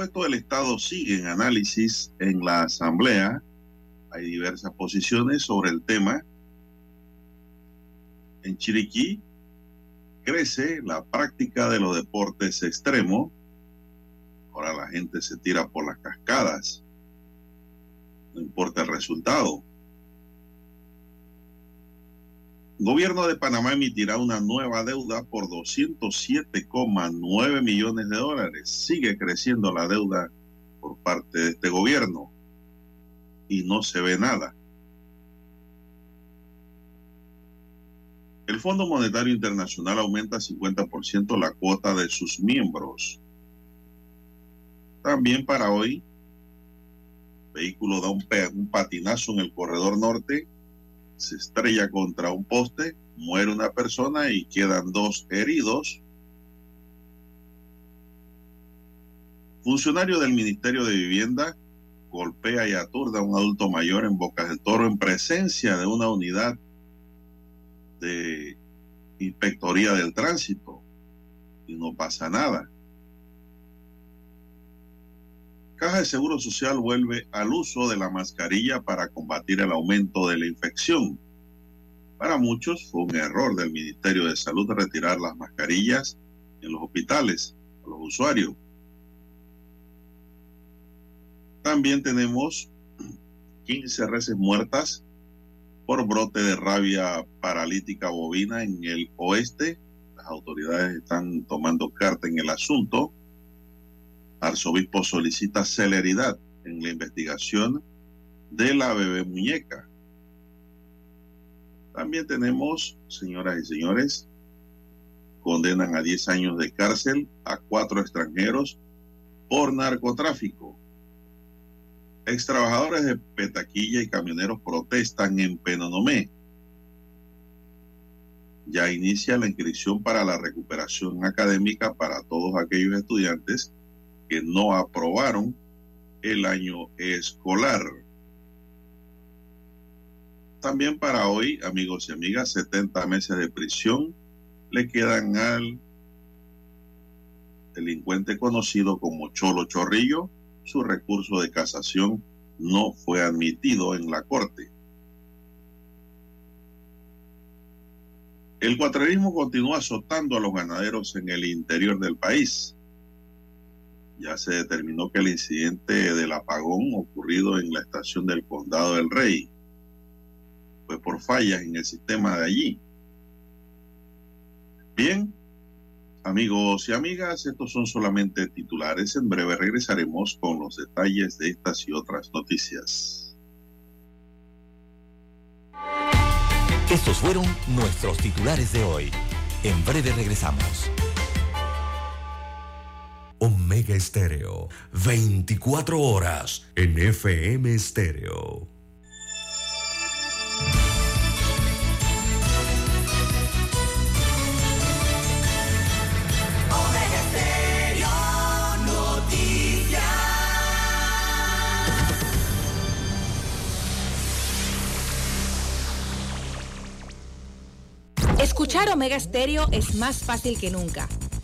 Presupuesto del Estado sigue en análisis en la Asamblea. Hay diversas posiciones sobre el tema. En Chiriquí crece la práctica de los deportes extremos. Ahora la gente se tira por las cascadas. No importa el resultado. Gobierno de Panamá emitirá una nueva deuda por 207,9 millones de dólares. Sigue creciendo la deuda por parte de este gobierno y no se ve nada. El Fondo Monetario Internacional aumenta 50% la cuota de sus miembros. También para hoy, vehículo da un patinazo en el corredor norte se estrella contra un poste, muere una persona y quedan dos heridos. Funcionario del Ministerio de Vivienda golpea y aturda a un adulto mayor en Bocas del Toro en presencia de una unidad de inspectoría del tránsito y no pasa nada. Caja de Seguro Social vuelve al uso de la mascarilla para combatir el aumento de la infección. Para muchos fue un error del Ministerio de Salud retirar las mascarillas en los hospitales a los usuarios. También tenemos 15 reses muertas por brote de rabia paralítica bovina en el oeste. Las autoridades están tomando carta en el asunto. Arzobispo solicita celeridad en la investigación de la bebé muñeca. También tenemos, señoras y señores, condenan a 10 años de cárcel a cuatro extranjeros por narcotráfico. Extrabajadores de Petaquilla y camioneros protestan en Penonomé. Ya inicia la inscripción para la recuperación académica para todos aquellos estudiantes que no aprobaron el año escolar. También para hoy, amigos y amigas, 70 meses de prisión le quedan al delincuente conocido como Cholo Chorrillo. Su recurso de casación no fue admitido en la corte. El cuatrerismo continúa azotando a los ganaderos en el interior del país ya se determinó que el incidente del apagón ocurrido en la estación del Condado del Rey fue por fallas en el sistema de allí. Bien, amigos y amigas, estos son solamente titulares. En breve regresaremos con los detalles de estas y otras noticias. Estos fueron nuestros titulares de hoy. En breve regresamos. Omega Estéreo. 24 horas en FM Estéreo. Omega Noticias. Escuchar Omega Estéreo es más fácil que nunca.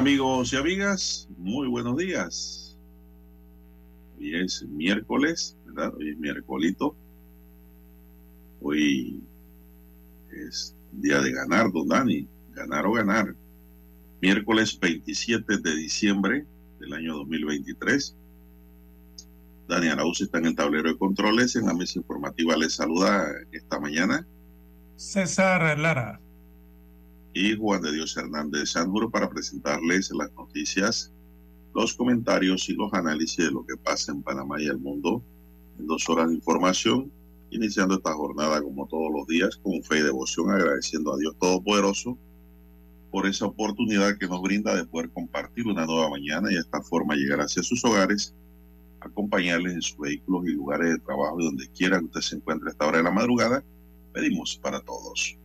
Amigos y amigas, muy buenos días. Hoy es miércoles, ¿verdad? Hoy es miércolito. Hoy es día de ganar, don Dani. Ganar o ganar. Miércoles 27 de diciembre del año 2023. Dani Arauz está en el tablero de controles. En la mesa informativa les saluda esta mañana. César Lara y Juan de Dios Hernández Sanjuro para presentarles las noticias, los comentarios y los análisis de lo que pasa en Panamá y el mundo. En dos horas de información, iniciando esta jornada como todos los días con fe y devoción, agradeciendo a Dios Todopoderoso por esa oportunidad que nos brinda de poder compartir una nueva mañana y de esta forma llegar hacia sus hogares, acompañarles en sus vehículos y lugares de trabajo y donde quiera que usted se encuentre a esta hora de la madrugada. Pedimos para todos.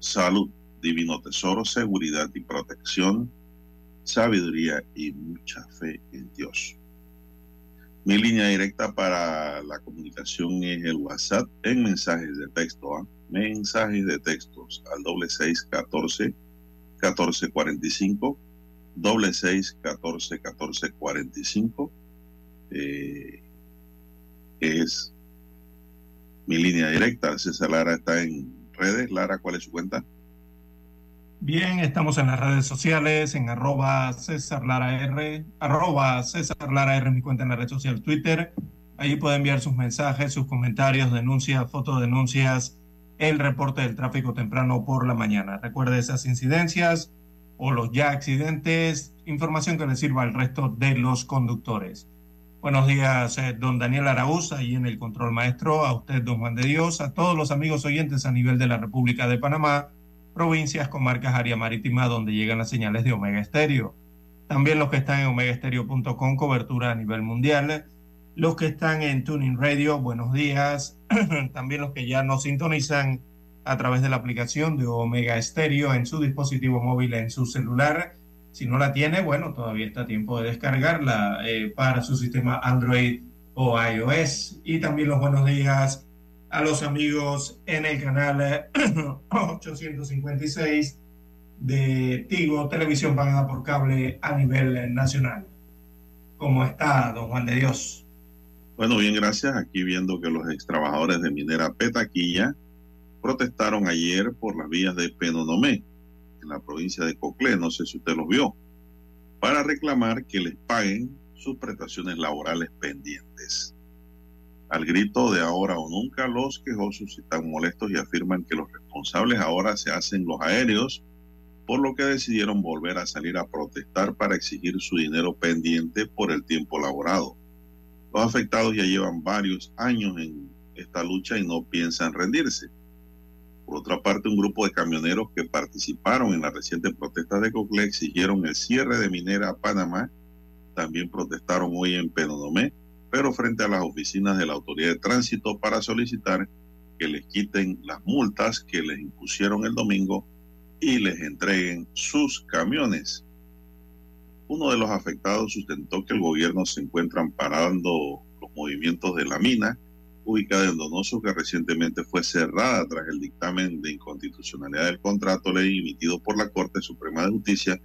Salud divino tesoro, seguridad y protección, sabiduría y mucha fe en Dios. Mi línea directa para la comunicación es el WhatsApp en mensajes de texto. ¿ah? Mensajes de textos al doble seis catorce catorce cuarenta y cinco doble seis catorce catorce cuarenta y cinco es mi línea directa. César Lara está en redes. Lara, ¿cuál es su cuenta? Bien, estamos en las redes sociales, en arroba César Lara R, arroba César Lara R, mi cuenta en la red social Twitter. Allí puede enviar sus mensajes, sus comentarios, denuncias, fotodenuncias, el reporte del tráfico temprano por la mañana. Recuerde esas incidencias o los ya accidentes, información que le sirva al resto de los conductores. Buenos días, eh, don Daniel Araúz, ahí en el control maestro, a usted, don Juan de Dios, a todos los amigos oyentes a nivel de la República de Panamá provincias, comarcas, área marítima donde llegan las señales de Omega Estéreo. También los que están en omegaestereo.com, cobertura a nivel mundial. Los que están en Tuning Radio, buenos días. También los que ya nos sintonizan a través de la aplicación de Omega Estéreo en su dispositivo móvil, en su celular. Si no la tiene, bueno, todavía está a tiempo de descargarla eh, para su sistema Android o iOS. Y también los buenos días a los amigos en el canal 856 de Tigo, televisión pagada por cable a nivel nacional. ¿Cómo está, don Juan de Dios? Bueno, bien, gracias. Aquí viendo que los ex trabajadores de minera Petaquilla protestaron ayer por las vías de Penonomé, en la provincia de Coclé, no sé si usted los vio, para reclamar que les paguen sus prestaciones laborales pendientes. Al grito de ahora o nunca, los quejosos están molestos y afirman que los responsables ahora se hacen los aéreos, por lo que decidieron volver a salir a protestar para exigir su dinero pendiente por el tiempo laborado. Los afectados ya llevan varios años en esta lucha y no piensan rendirse. Por otra parte, un grupo de camioneros que participaron en la reciente protesta de Cocle exigieron el cierre de Minera Panamá. También protestaron hoy en Penonomé pero frente a las oficinas de la Autoridad de Tránsito para solicitar que les quiten las multas que les impusieron el domingo y les entreguen sus camiones. Uno de los afectados sustentó que el gobierno se encuentra amparando los movimientos de la mina, ubicada en Donoso, que recientemente fue cerrada tras el dictamen de inconstitucionalidad del contrato ley emitido por la Corte Suprema de Justicia,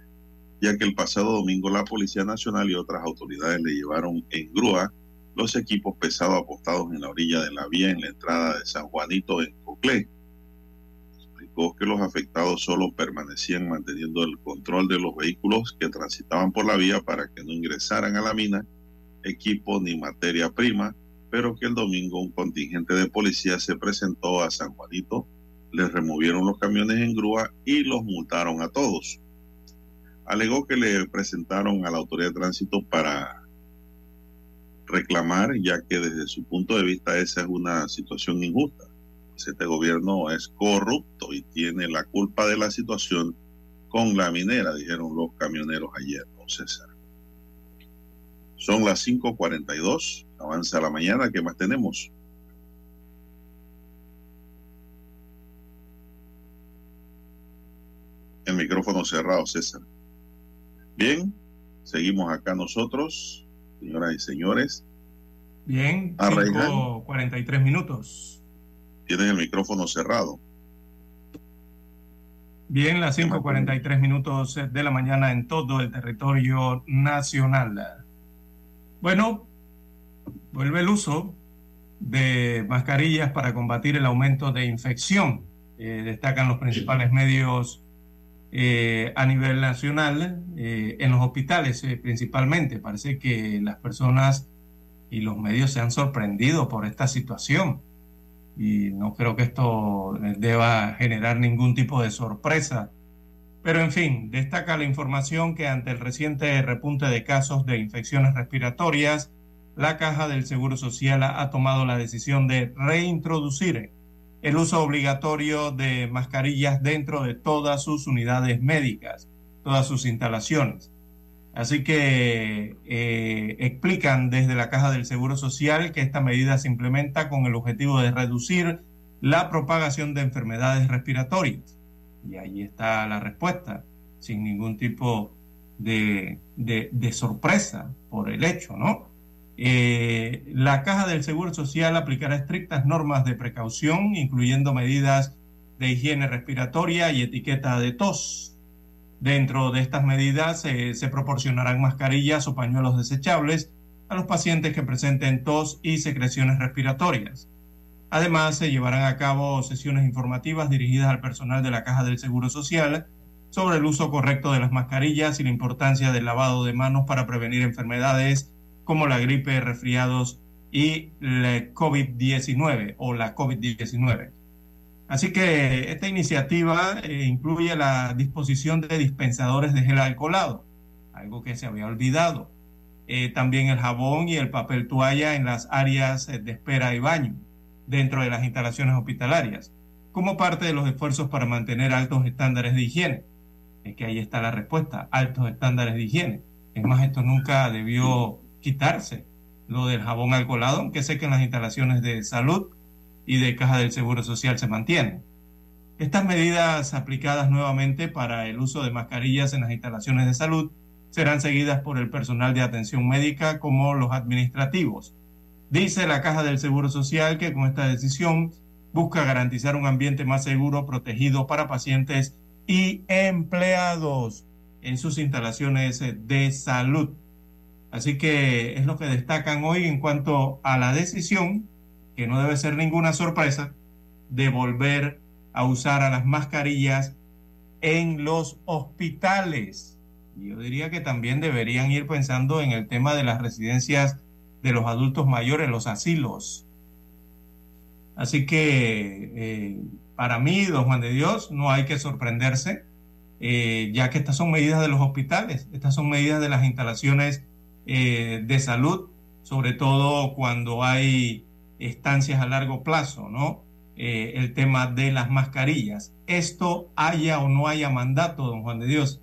ya que el pasado domingo la Policía Nacional y otras autoridades le llevaron en grúa los equipos pesados apostados en la orilla de la vía en la entrada de San Juanito en Coclé. Explicó que los afectados solo permanecían manteniendo el control de los vehículos que transitaban por la vía para que no ingresaran a la mina equipo ni materia prima, pero que el domingo un contingente de policía se presentó a San Juanito, les removieron los camiones en grúa y los multaron a todos. Alegó que le presentaron a la autoridad de tránsito para reclamar, ya que desde su punto de vista esa es una situación injusta. Pues este gobierno es corrupto y tiene la culpa de la situación con la minera, dijeron los camioneros ayer, don César. Son las 5:42, avanza la mañana, ¿qué más tenemos? El micrófono cerrado, César. Bien, seguimos acá nosotros, señoras y señores. Bien, Reina. 5.43 minutos. Tienen el micrófono cerrado. Bien, las 5.43 minutos de la mañana en todo el territorio nacional. Bueno, vuelve el uso de mascarillas para combatir el aumento de infección. Eh, destacan los principales medios eh, a nivel nacional, eh, en los hospitales eh, principalmente. Parece que las personas y los medios se han sorprendido por esta situación y no creo que esto eh, deba generar ningún tipo de sorpresa. Pero en fin, destaca la información que ante el reciente repunte de casos de infecciones respiratorias, la Caja del Seguro Social ha, ha tomado la decisión de reintroducir el uso obligatorio de mascarillas dentro de todas sus unidades médicas, todas sus instalaciones. Así que eh, explican desde la Caja del Seguro Social que esta medida se implementa con el objetivo de reducir la propagación de enfermedades respiratorias. Y ahí está la respuesta, sin ningún tipo de, de- de sorpresa por el hecho, ¿no? Eh, la Caja del Seguro Social aplicará estrictas normas de precaución, incluyendo medidas de higiene respiratoria y etiqueta de tos. Dentro de estas medidas eh, se proporcionarán mascarillas o pañuelos desechables a los pacientes que presenten tos y secreciones respiratorias. Además, se llevarán a cabo sesiones informativas dirigidas al personal de la Caja del Seguro Social sobre el uso correcto de las mascarillas y la importancia del lavado de manos para prevenir enfermedades como la gripe, resfriados y la COVID-19 o la COVID-19. Así que esta iniciativa eh, incluye la disposición de dispensadores de gel alcoholado, algo que se había olvidado. Eh, también el jabón y el papel toalla en las áreas eh, de espera y baño dentro de las instalaciones hospitalarias, como parte de los esfuerzos para mantener altos estándares de higiene. Es que ahí está la respuesta, altos estándares de higiene. Es más, esto nunca debió quitarse, lo del jabón alcoholado, aunque sé que en las instalaciones de salud y de Caja del Seguro Social se mantienen. Estas medidas aplicadas nuevamente para el uso de mascarillas en las instalaciones de salud serán seguidas por el personal de atención médica como los administrativos. Dice la Caja del Seguro Social que con esta decisión busca garantizar un ambiente más seguro, protegido para pacientes y empleados en sus instalaciones de salud. Así que es lo que destacan hoy en cuanto a la decisión, que no debe ser ninguna sorpresa, de volver a usar a las mascarillas en los hospitales. Yo diría que también deberían ir pensando en el tema de las residencias de los adultos mayores, los asilos. Así que eh, para mí, don Juan de Dios, no hay que sorprenderse, eh, ya que estas son medidas de los hospitales, estas son medidas de las instalaciones eh, de salud, sobre todo cuando hay estancias a largo plazo, ¿no? Eh, el tema de las mascarillas. Esto haya o no haya mandato, don Juan de Dios.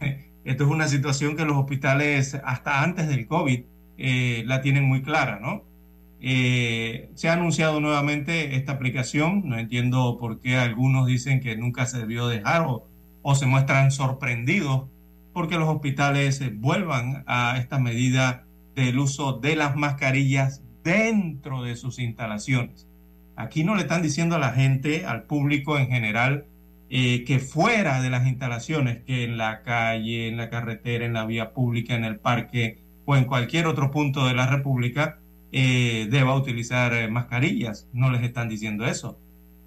Esto es una situación que los hospitales, hasta antes del COVID, eh, la tienen muy clara, ¿no? Se ha anunciado nuevamente esta aplicación. No entiendo por qué algunos dicen que nunca se debió dejar o, o se muestran sorprendidos porque los hospitales eh, vuelvan a esta medida del uso de las mascarillas dentro de sus instalaciones. Aquí no le están diciendo a la gente, al público en general, eh, que fuera de las instalaciones, que en la calle, en la carretera, en la vía pública, en el parque o en cualquier otro punto de la República, eh, deba utilizar mascarillas. No les están diciendo eso.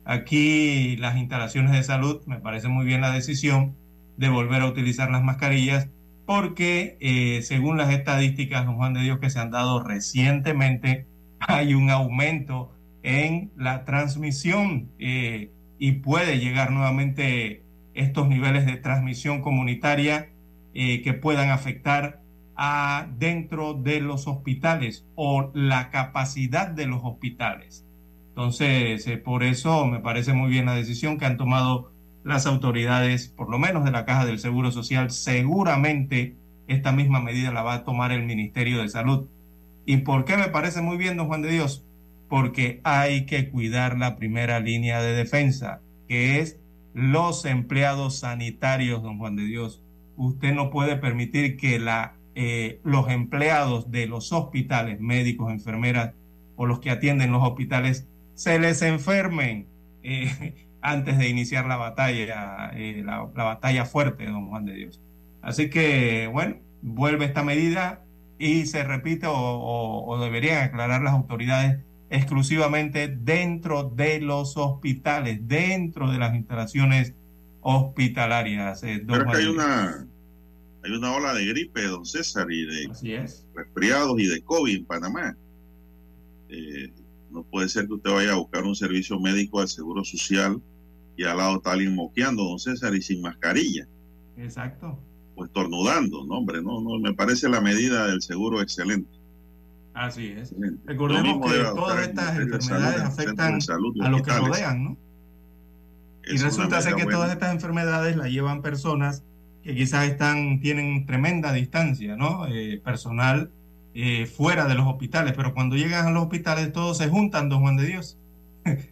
Aquí las instalaciones de salud, me parece muy bien la decisión de volver a utilizar las mascarillas porque eh, según las estadísticas, don Juan de Dios, que se han dado recientemente, hay un aumento en la transmisión y puede llegar nuevamente estos niveles de transmisión comunitaria que puedan afectar a, dentro de los hospitales o la capacidad de los hospitales. Entonces, eh, por eso me parece muy bien la decisión que han tomado las autoridades, por lo menos de la Caja del Seguro Social. Seguramente esta misma medida la va a tomar el Ministerio de Salud. ¿Y por qué me parece muy bien, don Juan de Dios? Porque hay que cuidar la primera línea de defensa, que es los empleados sanitarios, don Juan de Dios. Usted no puede permitir que la eh, los empleados de los hospitales, médicos, enfermeras o los que atienden los hospitales, se les enfermen eh, antes de iniciar la batalla, eh, la, batalla fuerte, don Juan de Dios. Así que, bueno, vuelve esta medida y se repite o, o deberían aclarar las autoridades exclusivamente dentro de los hospitales, dentro de las instalaciones hospitalarias. Creo que hay una, hay una ola de gripe, don César, y de resfriados y de COVID en Panamá. Eh, no puede ser que usted vaya a buscar un servicio médico del Seguro Social y al lado está alguien moqueando, don César, y sin mascarilla. Exacto. O estornudando, no, hombre, no, no, me parece la medida del seguro excelente. Así es. Recordemos que todas estas enfermedades afectan a los que rodean, ¿no? y resulta ser que todas estas enfermedades las llevan personas que quizás están, tienen tremenda distancia, ¿no? Eh, personal eh, fuera de los hospitales, pero cuando llegan a los hospitales todos se juntan, don Juan de Dios.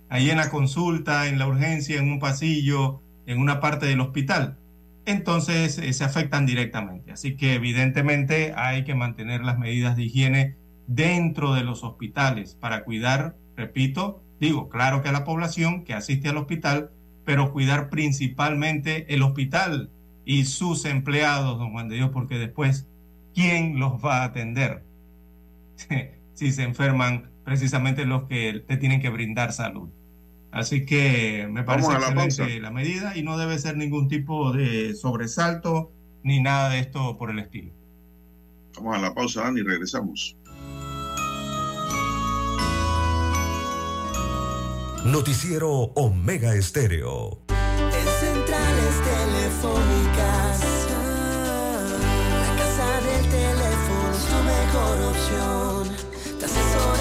Ahí en la consulta, en la urgencia, en un pasillo, en una parte del hospital. Entonces eh, se afectan directamente. Así que evidentemente hay que mantener las medidas de higiene dentro de los hospitales para cuidar, repito, digo, claro que a la población que asiste al hospital, pero cuidar principalmente el hospital, y sus empleados, don Juan de Dios, porque después, ¿quién los va a atender? si se enferman precisamente los que te tienen que brindar salud. Así que me parece excelente la, medida y no debe ser ningún tipo de sobresalto ni nada de esto por el estilo. Vamos a la pausa, Dani, regresamos. Noticiero Omega Estéreo telefónicas. La casa del teléfono es tu mejor opción. Te ofrecemos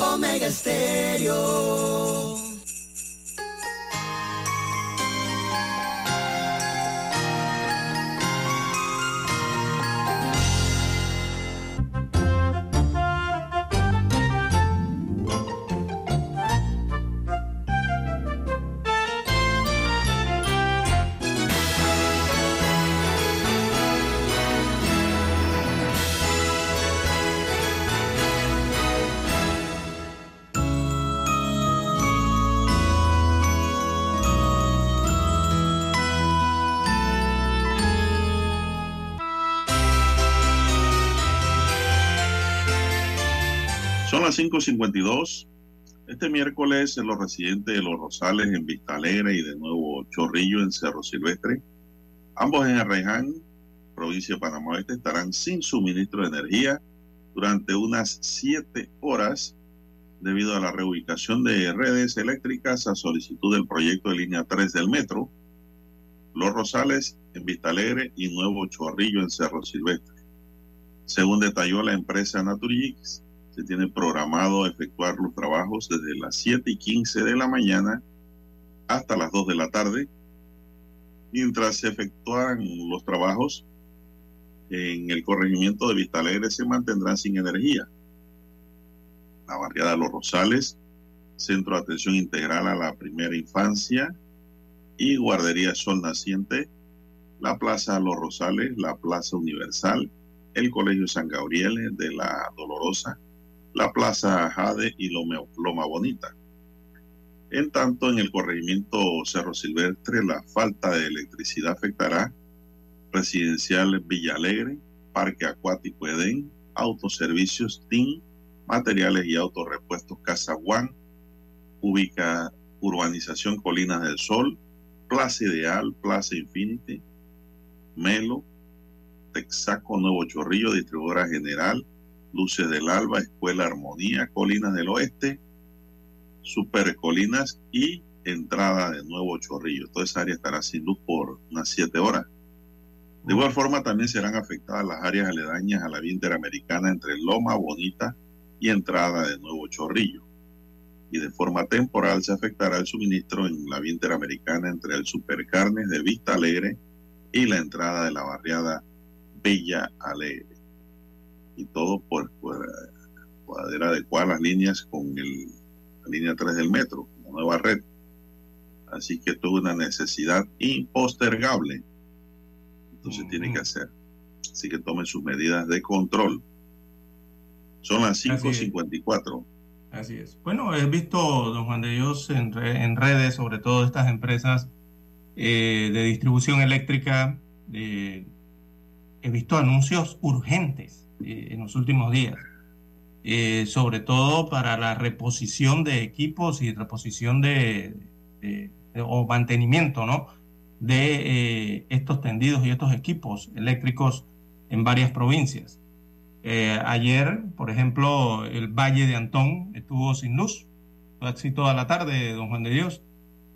Omega Stereo. Las 5.52. Este miércoles los residentes de Los Rosales en Vista Alegre y de Nuevo Chorrillo en Cerro Silvestre. Ambos en Arraiján, provincia de Panamá estarán sin suministro de energía durante unas siete horas debido a la reubicación de redes eléctricas a solicitud del proyecto de línea 3 del metro. Los Rosales en Vista Alegre y Nuevo Chorrillo en Cerro Silvestre. Según detalló la empresa Naturgix, se tiene programado efectuar los trabajos desde las 7 y 15 de la mañana hasta las 2 de la tarde. Mientras se efectúan los trabajos en el corregimiento de Vista Alegre se mantendrán sin energía. La barriada Los Rosales, Centro de Atención Integral a la Primera Infancia y Guardería Sol Naciente, la Plaza Los Rosales, la Plaza Universal, el Colegio San Gabriel de la Dolorosa, la Plaza Jade y Loma, Bonita. En tanto, en el corregimiento Cerro Silvestre, la falta de electricidad afectará Residencial Villa Alegre, Parque Acuático Edén, Autoservicios TIN, Materiales y Autorepuestos Casa Juan, ubica Urbanización Colinas del Sol, Plaza Ideal, Plaza Infinity, Melo, Texaco Nuevo Chorrillo, Distribuidora General, Luces del Alba, Escuela Armonía, Colinas del Oeste, Super Colinas y entrada de Nuevo Chorrillo. Toda esa área estará sin luz por unas siete horas. De igual forma, también serán afectadas las áreas aledañas a la vía interamericana entre Loma Bonita y entrada de Nuevo Chorrillo. Y de forma temporal se afectará el suministro en la vía interamericana entre el Supercarnes de Vista Alegre y la entrada de la barriada Bella Alegre. Y todo por, por poder adecuar las líneas con el, la línea 3 del metro, la nueva red. Así que es una necesidad impostergable. Entonces tiene que hacer. Así que tomen sus medidas de control. Son las 5.54. Así es. Bueno, he visto, don Juan de Dios, en, re, en redes, sobre todo estas empresas eh, de distribución eléctrica, eh, he visto anuncios urgentes eh, en los últimos días, eh, sobre todo para la reposición de equipos y reposición de, de, de o mantenimiento, ¿no? De eh, estos tendidos y estos equipos eléctricos en varias provincias. Eh, ayer, por ejemplo, el Valle de Antón estuvo sin luz, así toda la tarde, don Juan de Dios,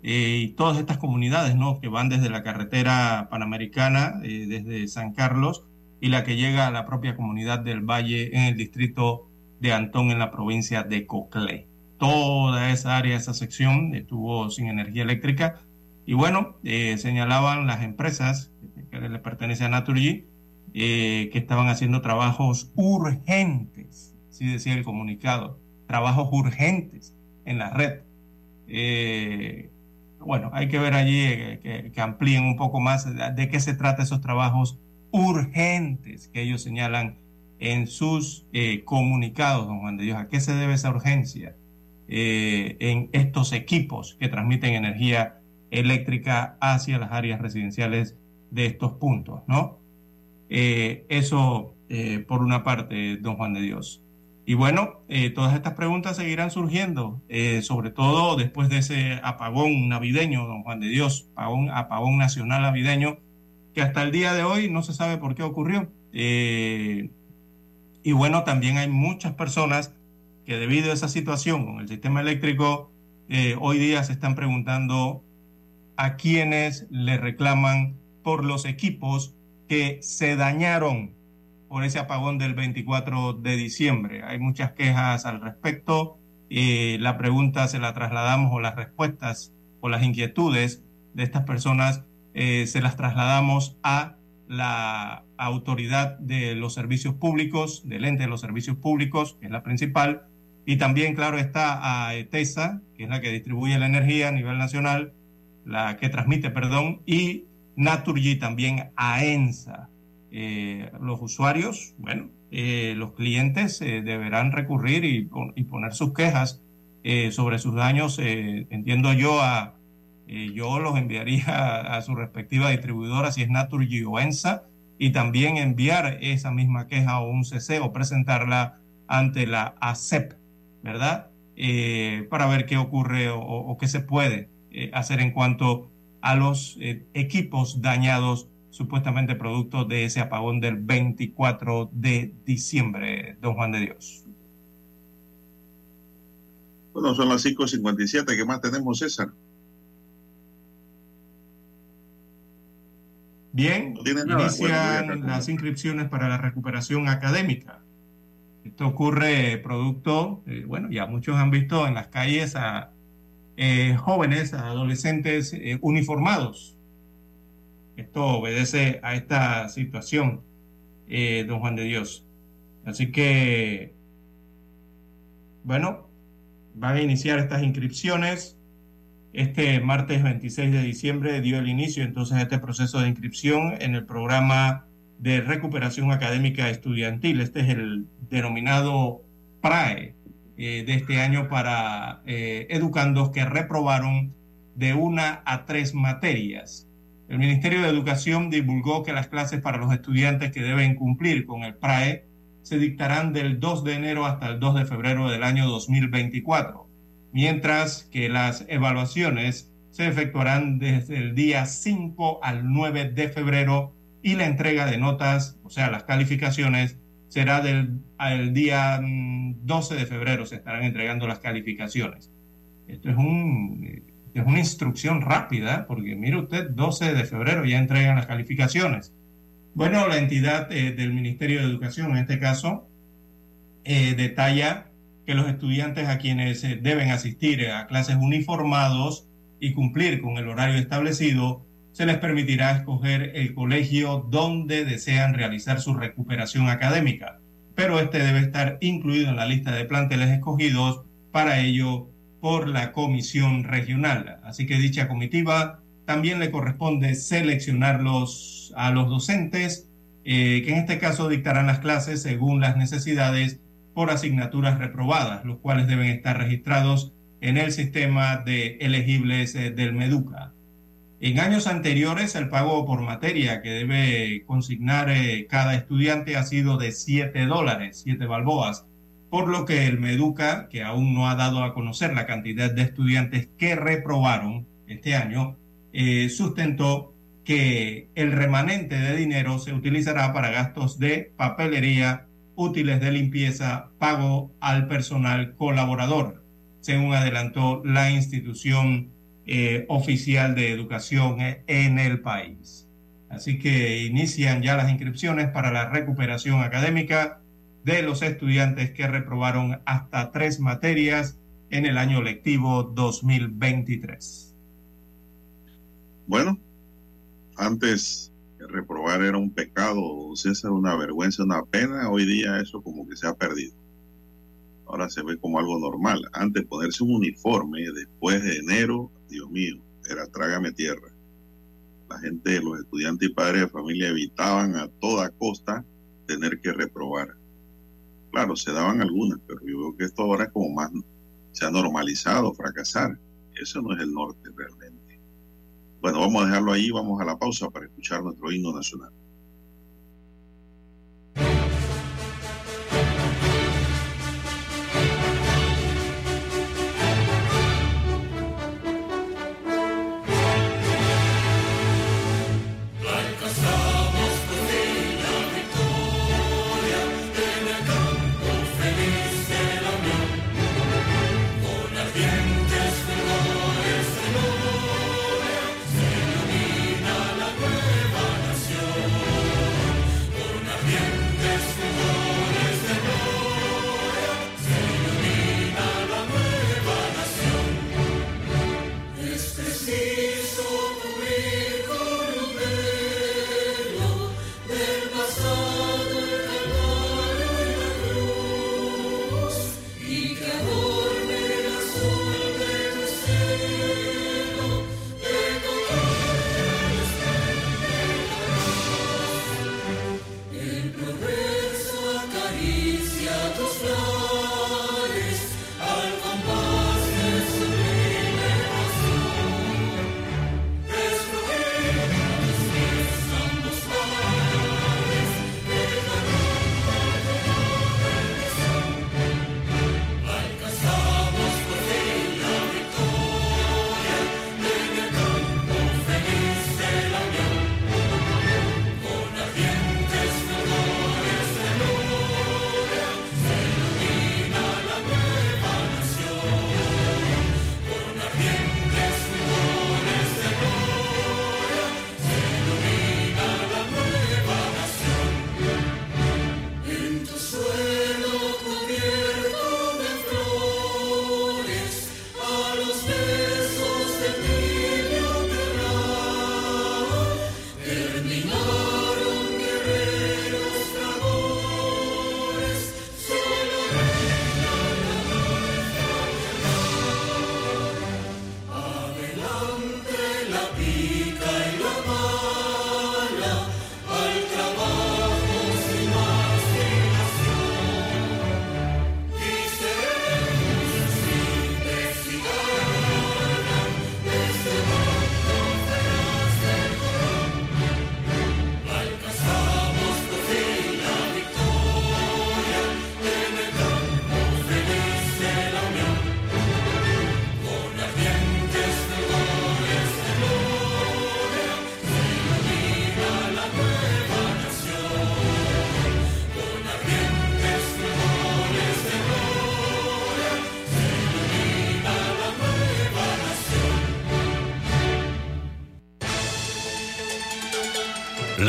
eh, y todas estas comunidades, ¿no? Que van desde la carretera panamericana, eh, desde San Carlos, y la que llega a la propia comunidad del Valle en el distrito de Antón, en la provincia de Coclé. Toda esa área, esa sección estuvo sin energía eléctrica. Y bueno, eh, señalaban las empresas que le pertenecen a Naturgy, eh, que estaban haciendo trabajos urgentes, así decía el comunicado, trabajos urgentes en la red. Eh, bueno, hay que ver allí eh, que, que, amplíen un poco más de, de, qué se trata esos trabajos urgentes que ellos señalan en sus eh, comunicados, don Juan de Dios. ¿A qué se debe esa urgencia eh, en estos equipos que transmiten energía eléctrica hacia las áreas residenciales de estos puntos, ¿no? Eh, eso por una parte, don Juan de Dios. Y bueno, todas estas preguntas seguirán surgiendo, sobre todo después de ese apagón navideño, don Juan de Dios, apagón, apagón nacional navideño, que hasta el día de hoy no se sabe por qué ocurrió. y bueno, también hay muchas personas que debido a esa situación con el sistema eléctrico, hoy día se están preguntando a quienes le reclaman por los equipos que se dañaron por ese apagón del 24 de diciembre. Hay muchas quejas al respecto. Eh, la pregunta se la trasladamos o las respuestas o las inquietudes de estas personas eh, se las trasladamos a la autoridad de los servicios públicos, del ente de los servicios públicos, que es la principal, y también, claro, está a ETESA, que es la que distribuye la energía a nivel nacional, la que transmite, perdón, y Naturgy también a ENSA. Eh, los usuarios, bueno, eh, los clientes deberán recurrir y, y, poner sus quejas sobre sus daños, entiendo yo, a, yo los enviaría a, su respectiva distribuidora, si es Naturgy o ENSA, y también enviar esa misma queja a un CC o presentarla ante la ACEP, ¿verdad? para ver qué ocurre o, o qué se puede hacer en cuanto a los eh, equipos dañados supuestamente producto de ese apagón del 24 de diciembre, don Juan de Dios. Bueno, son las 5.57. ¿Qué más tenemos, César? Bien, inician las inscripciones para la recuperación académica. Esto ocurre producto, eh, bueno, ya muchos han visto en las calles a eh, jóvenes, a adolescentes eh, uniformados. Esto obedece a esta situación, don Juan de Dios. Así que, bueno, van a iniciar estas inscripciones. Este martes 26 de diciembre dio el inicio entonces este proceso de inscripción en el programa de recuperación académica estudiantil. Este es el denominado PRAE eh, de este año para eh, educandos que reprobaron de una a tres materias. El Ministerio de Educación divulgó que las clases para los estudiantes que deben cumplir con el PRAE se dictarán del 2 de enero hasta el 2 de febrero del año 2024, mientras que las evaluaciones se efectuarán desde el día 5 al 9 de febrero y la entrega de notas, o sea, las calificaciones, será del día 12 mm, de febrero, se estarán entregando las calificaciones. Esto es, un, es una instrucción rápida, porque mire usted, 12 de febrero ya entregan las calificaciones. Bueno, la entidad eh, del Ministerio de Educación, en este caso, eh, detalla que los estudiantes a quienes eh, deben asistir a clases uniformados y cumplir con el horario establecido, se les permitirá escoger el colegio donde desean realizar su recuperación académica, pero este debe estar incluido en la lista de planteles escogidos para ello por la comisión regional. Así que dicha comitiva también le corresponde seleccionarlos a los docentes, eh, que en este caso dictarán las clases según las necesidades por asignaturas reprobadas, los cuales deben estar registrados en el sistema de elegibles eh, del MEDUCA. En años anteriores, el pago por materia que debe consignar eh, cada estudiante ha sido de 7 dólares, 7 balboas, por lo que el MEDUCA, que aún no ha dado a conocer la cantidad de estudiantes que reprobaron este año, eh, sustentó que el remanente de dinero se utilizará para gastos de papelería, útiles de limpieza, pago al personal colaborador, según adelantó la institución eh, oficial de educación en el país. Así que inician ya las inscripciones para la recuperación académica de los estudiantes que reprobaron hasta tres materias en el año lectivo 2023. Bueno, antes reprobar era un pecado, César, una vergüenza, una pena. Hoy día eso como que se ha perdido. Ahora se ve como algo normal. Antes ponerse un uniforme después de enero, Dios mío, era trágame tierra. La gente, los estudiantes y padres de familia evitaban a toda costa tener que reprobar. Claro, se daban algunas, pero yo veo que esto ahora es como más, se ha normalizado fracasar. Eso no es el norte realmente. Bueno, vamos a dejarlo ahí, vamos a la pausa para escuchar nuestro himno nacional.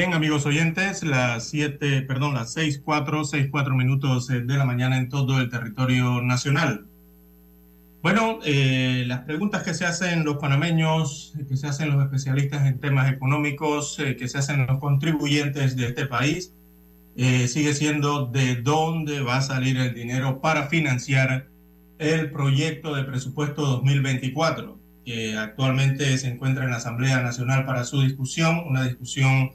Amigos oyentes, las 7, perdón, las 6, 4, 6, 4 minutos eh, de la mañana en todo el territorio nacional. Bueno, eh, las preguntas que se hacen los panameños, que se hacen los especialistas en temas económicos, eh, que se hacen los contribuyentes de este país, eh, sigue siendo de dónde va a salir el dinero para financiar el proyecto de presupuesto 2024, que actualmente se encuentra en la Asamblea Nacional para su discusión, una discusión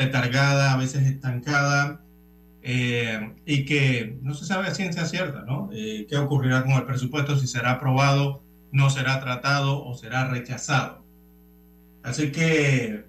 retargada, a veces estancada, eh, y que no se sabe a ciencia cierta, ¿no? Eh, ¿Qué ocurrirá con el presupuesto? Si será aprobado, no será tratado o será rechazado. Así que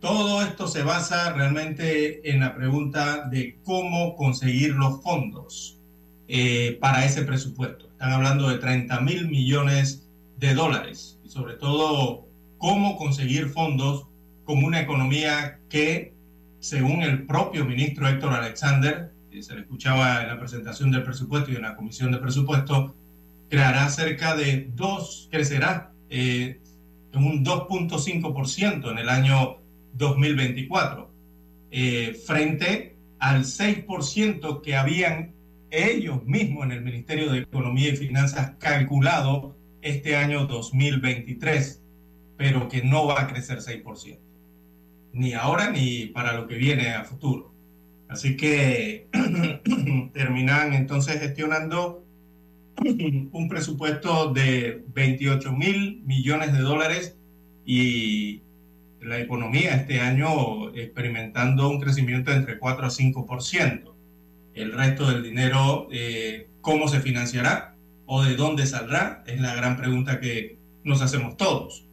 todo esto se basa realmente en la pregunta de cómo conseguir los fondos eh, para ese presupuesto. Están hablando de 30 mil millones de dólares y sobre todo cómo conseguir fondos con una economía que, según el propio ministro Héctor Alexander, se le escuchaba en la presentación del presupuesto y en la comisión de presupuesto, creará cerca de dos, crecerá eh, en un 2.5% en el año 2024, eh, frente al 6% que habían ellos mismos en el Ministerio de Economía y Finanzas calculado este año 2023, pero que no va a crecer 6% ni ahora ni para lo que viene a futuro. Así que terminan entonces gestionando un presupuesto de 28 mil millones de dólares y la economía este año experimentando un crecimiento entre 4 a 5%. El resto del dinero, eh, ¿cómo se financiará o de dónde saldrá? Es la gran pregunta que nos hacemos todos.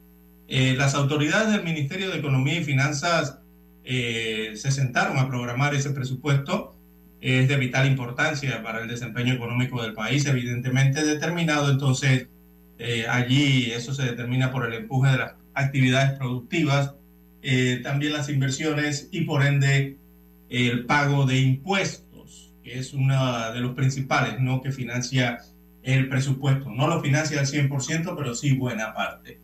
Eh, las autoridades del Ministerio de Economía y Finanzas eh, se sentaron a programar ese presupuesto. Es de vital importancia para el desempeño económico del país, evidentemente determinado. Entonces, eh, allí eso se determina por el empuje de las actividades productivas, también las inversiones y por ende el pago de impuestos, que es uno de los principales, ¿no? Que financia el presupuesto. No lo financia al 100%, pero sí buena parte.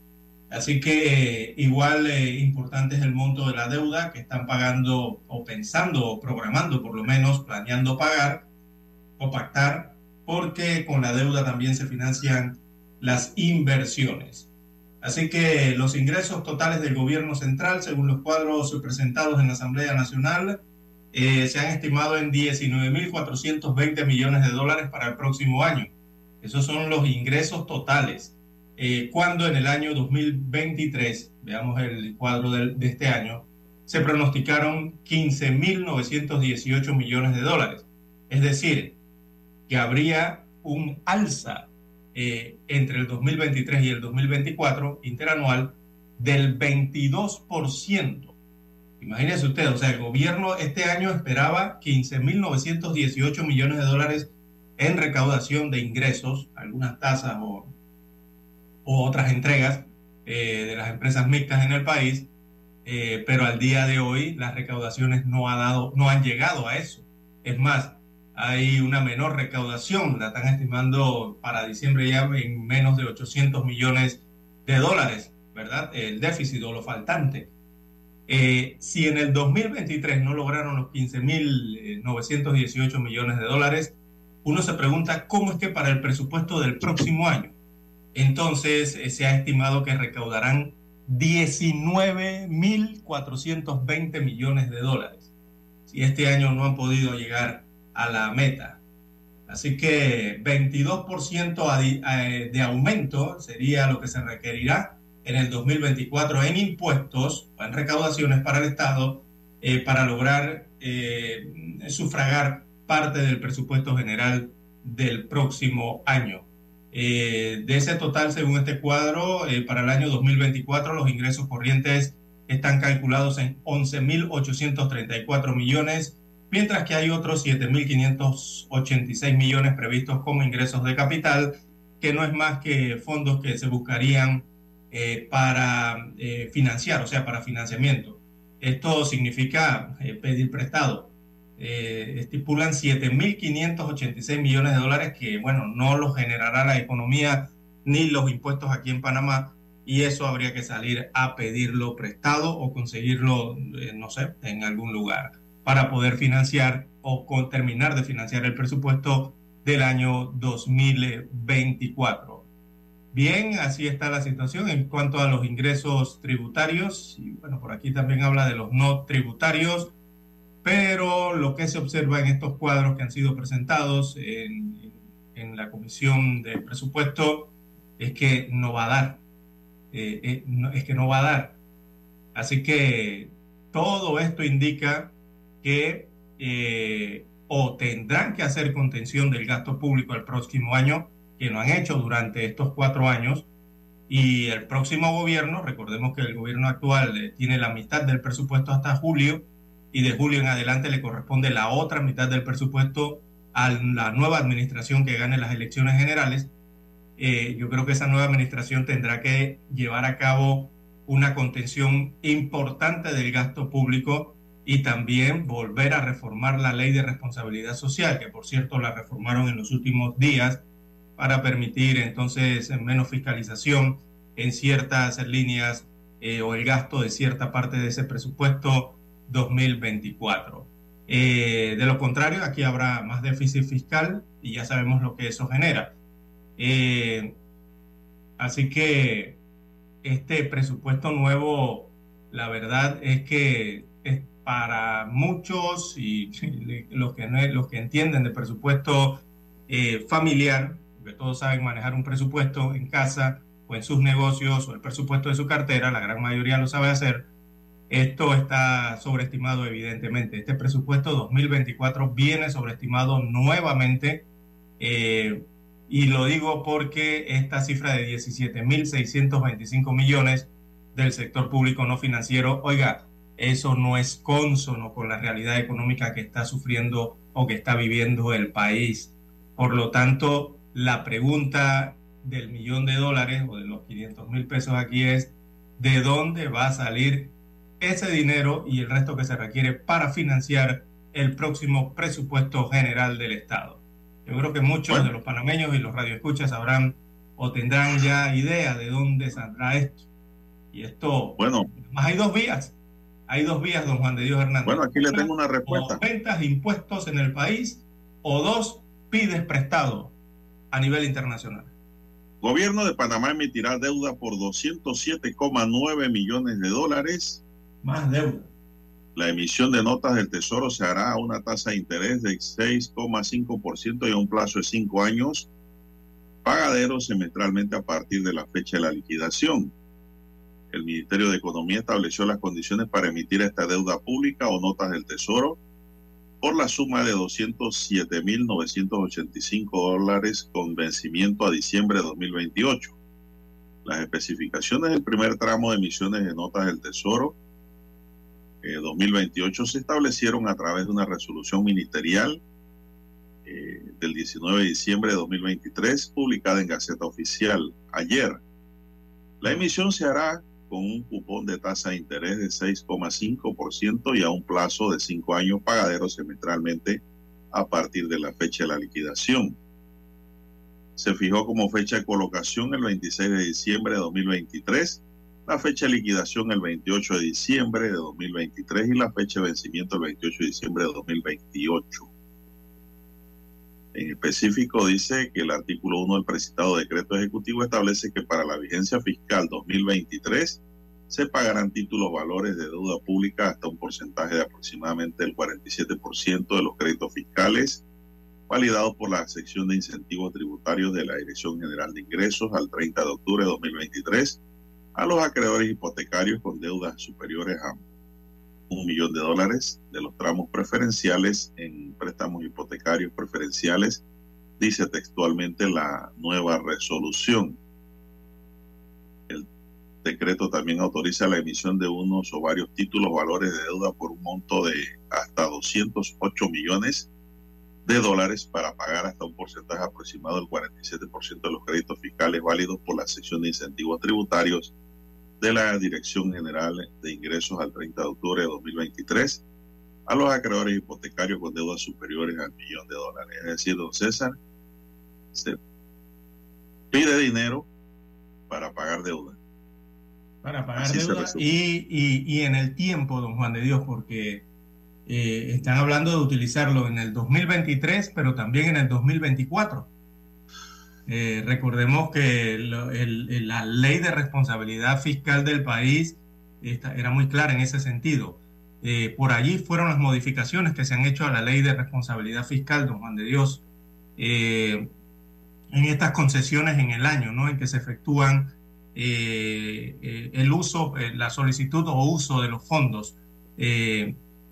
Así que eh, igual eh, importante es el monto de la deuda que están pagando o pensando o programando, por lo menos planeando pagar o pactar, porque con la deuda también se financian las inversiones. Así que los ingresos totales del gobierno central, según los cuadros presentados en la Asamblea Nacional, eh, se han estimado en 19.420 millones de dólares para el próximo año. Esos son los ingresos totales eh, cuando en el año 2023, veamos el cuadro de, este año, se pronosticaron 15.918 millones de dólares. Es decir, que habría un alza eh, entre el 2023 y el 2024 interanual del 22%. Imagínese usted, o sea, el gobierno este año esperaba 15.918 millones de dólares en recaudación de ingresos, algunas tasas o o otras entregas eh, de las empresas mixtas en el país, eh, pero al día de hoy las recaudaciones no, ha dado, no han llegado a eso. Es más, hay una menor recaudación, la están estimando para diciembre ya en menos de 800 millones de dólares, ¿verdad? El déficit o lo faltante. Eh, si en el 2023 no lograron los 15.918 millones de dólares, uno se pregunta cómo es que para el presupuesto del próximo año entonces, eh, se ha estimado que recaudarán 19.420 millones de dólares. Si este año no han podido llegar a la meta. Así que 22% de aumento sería lo que se requerirá en el 2024 en impuestos en recaudaciones para el Estado eh, para lograr eh, sufragar parte del presupuesto general del próximo año. Eh, de ese total, según este cuadro, para el año 2024 los ingresos corrientes están calculados en 11.834 millones, mientras que hay otros 7.586 millones previstos como ingresos de capital, que no es más que fondos que se buscarían eh, para eh, financiar, o sea, para financiamiento. Esto significa eh, pedir prestado. Estipulan 7.586 millones de dólares que, bueno, no lo generará la economía ni los impuestos aquí en Panamá y eso habría que salir a pedirlo prestado o conseguirlo, no sé, en algún lugar para poder financiar o con, terminar de financiar el presupuesto del año 2024. Bien, así está la situación en cuanto a los ingresos tributarios. Y bueno, por aquí también habla de los no tributarios. Pero lo que se observa en estos cuadros que han sido presentados en, en la Comisión de Presupuesto es que no va a dar. Eh, eh, es que no va a dar. Así que todo esto indica que eh, o tendrán que hacer contención del gasto público el próximo año que lo han hecho durante estos cuatro años. Y el próximo gobierno, recordemos que el gobierno actual eh, tiene la mitad del presupuesto hasta julio y de julio en adelante le corresponde la otra mitad del presupuesto a la nueva administración que gane las elecciones generales. Eh, yo creo que esa nueva administración tendrá que llevar a cabo una contención importante del gasto público y también volver a reformar la ley de responsabilidad social, que por cierto la reformaron en los últimos días para permitir entonces menos fiscalización en ciertas líneas eh, o el gasto de cierta parte de ese presupuesto 2024. Eh, de lo contrario, aquí habrá más déficit fiscal y ya sabemos lo que eso genera. Eh, así que este presupuesto nuevo, la verdad es que es para muchos y los que, los que entienden de presupuesto familiar, todos saben manejar un presupuesto en casa o en sus negocios o el presupuesto de su cartera, la gran mayoría lo sabe hacer, esto está sobreestimado evidentemente. Este presupuesto 2024 viene sobreestimado nuevamente eh, y lo digo porque esta cifra de 17.625 millones del sector público no financiero, oiga, eso no es consono con la realidad económica que está sufriendo o que está viviendo el país. Por lo tanto, la pregunta del millón de dólares o de los 500 mil pesos aquí es, ¿de dónde va a salir ese dinero y el resto que se requiere para financiar el próximo presupuesto general del Estado? Yo creo que muchos de los panameños y los radioescuchas sabrán o tendrán ya idea de dónde saldrá esto. Y esto, bueno, más hay dos vías. Hay dos vías, don Juan de Dios Hernández. Bueno, aquí le tengo una respuesta. O ventas impuestos en el país o dos, pides prestado a nivel internacional. Gobierno de Panamá emitirá deuda por 207,9 millones de dólares. Más deuda. La emisión de notas del Tesoro se hará a una tasa de interés de 6,5% y a un plazo de 5 años, pagadero semestralmente a partir de la fecha de la liquidación. El Ministerio de Economía estableció las condiciones para emitir esta deuda pública o notas del Tesoro por la suma de 207.985 dólares con vencimiento a diciembre de 2028. Las especificaciones del primer tramo de emisiones de notas del Tesoro 2028 eh, se establecieron a través de una resolución ministerial eh, del 19 de diciembre de 2023 publicada en Gaceta Oficial ayer. La emisión se hará con un cupón de tasa de interés de 6,5% y a un plazo de 5 años pagadero semestralmente a partir de la fecha de la liquidación. Se fijó como fecha de colocación el 26 de diciembre de 2023, la fecha de liquidación el 28 de diciembre de 2023 y la fecha de vencimiento el 28 de diciembre de 2028. En específico dice que el artículo 1 del precitado decreto ejecutivo establece que para la vigencia fiscal 2023 se pagarán títulos valores de deuda pública hasta un porcentaje de aproximadamente el 47% de los créditos fiscales validados por la sección de incentivos tributarios de la Dirección General de Ingresos al 30 de octubre de 2023 a los acreedores hipotecarios con deudas superiores a un millón de dólares de los tramos preferenciales en préstamos hipotecarios preferenciales, dice textualmente la nueva resolución. El decreto también autoriza la emisión de unos o varios títulos valores de deuda por un monto de hasta 208 millones de dólares para pagar hasta un porcentaje aproximado del 47% de los créditos fiscales válidos por la sección de incentivos tributarios de la Dirección General de Ingresos al 30 de octubre de 2023 a los acreedores hipotecarios con deudas superiores al millón de dólares. Es decir, don César, se pide dinero para pagar deuda. Para pagar deuda y, y, y, en el tiempo, don Juan de Dios, porque eh, están hablando de utilizarlo en el 2023, pero también en el 2024 eh, recordemos que la ley de responsabilidad fiscal del país era muy clara en ese sentido. Eh, por allí fueron las modificaciones que se han hecho a la ley de responsabilidad fiscal, don Juan de Dios, eh, en estas concesiones en el año, ¿no? En que se efectúan el uso, la solicitud o uso de los fondos.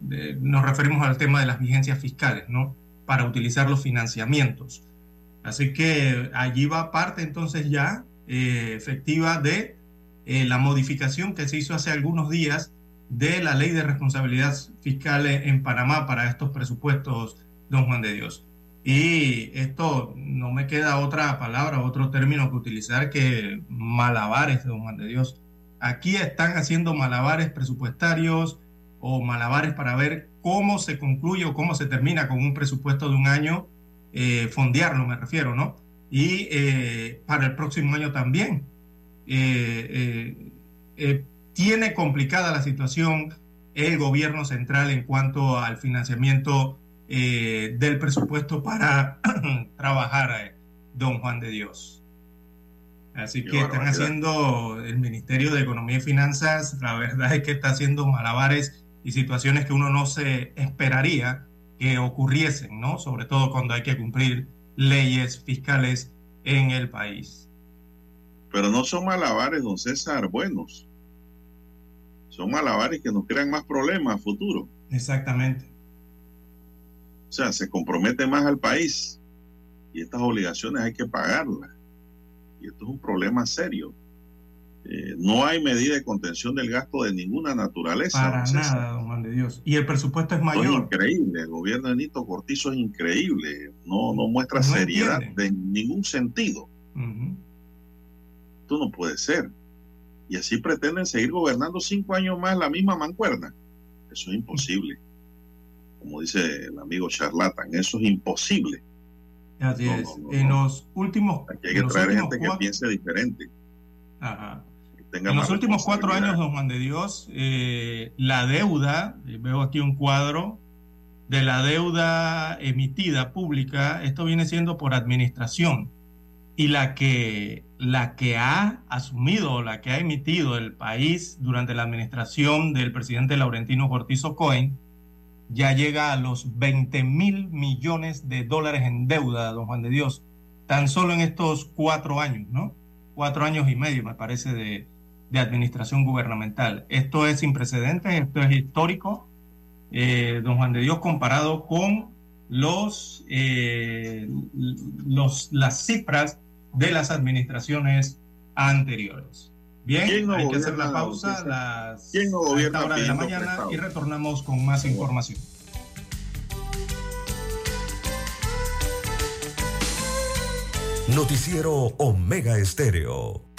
Nos referimos al tema de las vigencias fiscales, ¿no? Para utilizar los financiamientos. Así que allí va parte entonces ya eh, efectiva de eh, la modificación que se hizo hace algunos días de la ley de responsabilidad fiscal en Panamá para estos presupuestos, don Juan de Dios. Y esto no me queda otra palabra, otro término que utilizar que malabares, don Juan de Dios. Aquí están haciendo malabares presupuestarios o malabares para ver cómo se concluye o cómo se termina con un presupuesto de un año eh, fondearlo, me refiero, ¿no? Y eh, para el próximo año también. Eh, eh, tiene complicada la situación el gobierno central en cuanto al financiamiento del presupuesto para trabajar, don Juan de Dios. Así que están haciendo el Ministerio de Economía y Finanzas, la verdad es que está haciendo malabares y situaciones que uno no se esperaría que ocurriesen, ¿no? Sobre todo cuando hay que cumplir leyes fiscales en el país. Pero no son malabares, don César, buenos. Son malabares que nos crean más problemas a futuro. Exactamente. O sea, se compromete más al país y estas obligaciones hay que pagarlas. Y esto es un problema serio. Eh, no hay medida de contención del gasto de ninguna naturaleza. Para nada, don Juan de Dios. Y el presupuesto es mayor. es increíble. El gobierno de Nito Cortizo es increíble. No, no muestra seriedad de ningún sentido. Esto no puede ser. Y así pretenden seguir gobernando cinco años más la misma mancuerna. Eso es imposible. Como dice el amigo Charlatan, eso es imposible. Así es. en los últimos. Aquí hay que traer gente que piense diferente. Ajá en los últimos cuatro años, don Juan de Dios, eh, la deuda, eh, veo aquí un cuadro de la deuda emitida pública, esto viene siendo por administración, y la que, la que ha asumido, la que ha emitido el país durante la administración del presidente Laurentino Cortizo Cohen, ya llega a los 20 mil millones de dólares en deuda, don Juan de Dios, tan solo en estos cuatro años, ¿no? Cuatro años y medio, me parece, de, de administración gubernamental. Esto es sin precedentes, esto es histórico, eh, don Juan de Dios, comparado con los, eh, los, las cifras de las administraciones anteriores. Bien, hay que hacer la pausa las no gobierna hora de la mañana y retornamos con más información. Noticiero Omega Estéreo.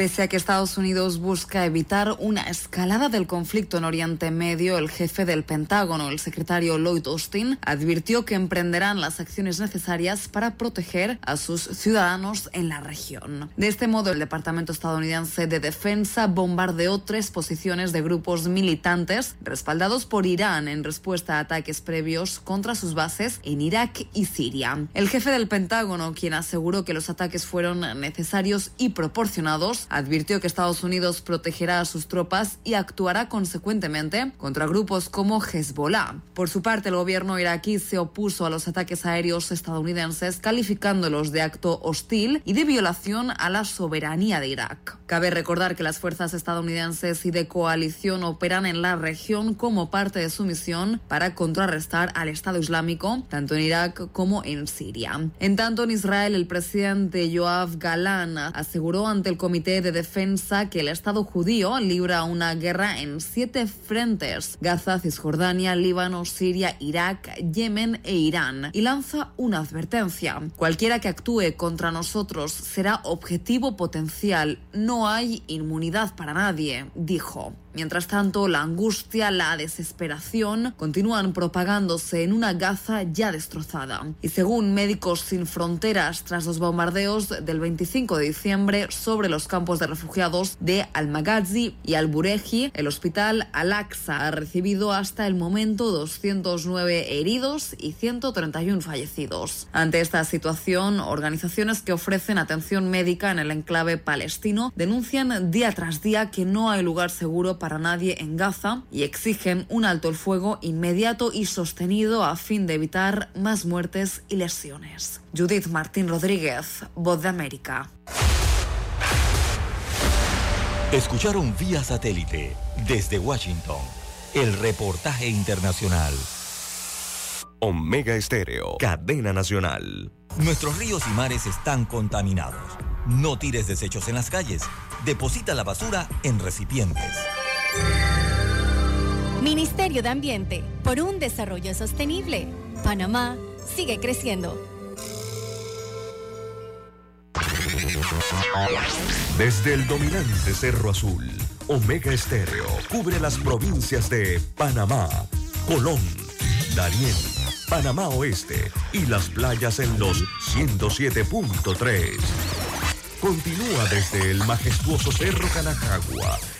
Pese a que Estados Unidos busca evitar una escalada del conflicto en Oriente Medio, el jefe del Pentágono, el secretario Lloyd Austin, advirtió que emprenderán las acciones necesarias para proteger a sus ciudadanos en la región. De este modo, el Departamento estadounidense de Defensa bombardeó tres posiciones de grupos militantes respaldados por Irán en respuesta a ataques previos contra sus bases en Irak y Siria. El jefe del Pentágono, quien aseguró que los ataques fueron necesarios y proporcionados, advirtió que Estados Unidos protegerá a sus tropas y actuará consecuentemente contra grupos como Hezbollah. Por su parte, el gobierno iraquí se opuso a los ataques aéreos estadounidenses, calificándolos de acto hostil y de violación a la soberanía de Irak. Cabe recordar que las fuerzas estadounidenses y de coalición operan en la región como parte de su misión para contrarrestar al Estado Islámico, tanto en Irak como en Siria. En tanto, en Israel, el presidente Yoav Galan aseguró ante el Comité de Defensa que el Estado judío libra una guerra en siete frentes, Gaza, Cisjordania, Líbano, Siria, Irak, Yemen e Irán, y lanza una advertencia. Cualquiera que actúe contra nosotros será objetivo potencial. No hay inmunidad para nadie, dijo. Mientras tanto, la angustia, la desesperación continúan propagándose en una Gaza ya destrozada. Y según Médicos Sin Fronteras, tras los bombardeos del 25 de diciembre sobre los campos de refugiados de Al-Maghazi y Al-Bureji, el hospital Al-Aqsa ha recibido hasta el momento 209 heridos y 131 fallecidos. Ante esta situación, organizaciones que ofrecen atención médica en el enclave palestino denuncian día tras día que no hay lugar seguro para nadie en Gaza y exigen un alto el fuego inmediato y sostenido a fin de evitar más muertes y lesiones. Judith Martín Rodríguez, Voz de América. Escucharon vía satélite desde Washington el reportaje internacional. Omega Estéreo, cadena nacional. Nuestros ríos y mares están contaminados. No tires desechos en las calles. Deposita la basura en recipientes. Ministerio de Ambiente, por un desarrollo sostenible. Panamá sigue creciendo. Desde el dominante Cerro Azul, Omega Estéreo cubre las provincias de Panamá, Colón, Darién, Panamá Oeste y las playas en los 107.3. Continúa desde el majestuoso Cerro Canajagua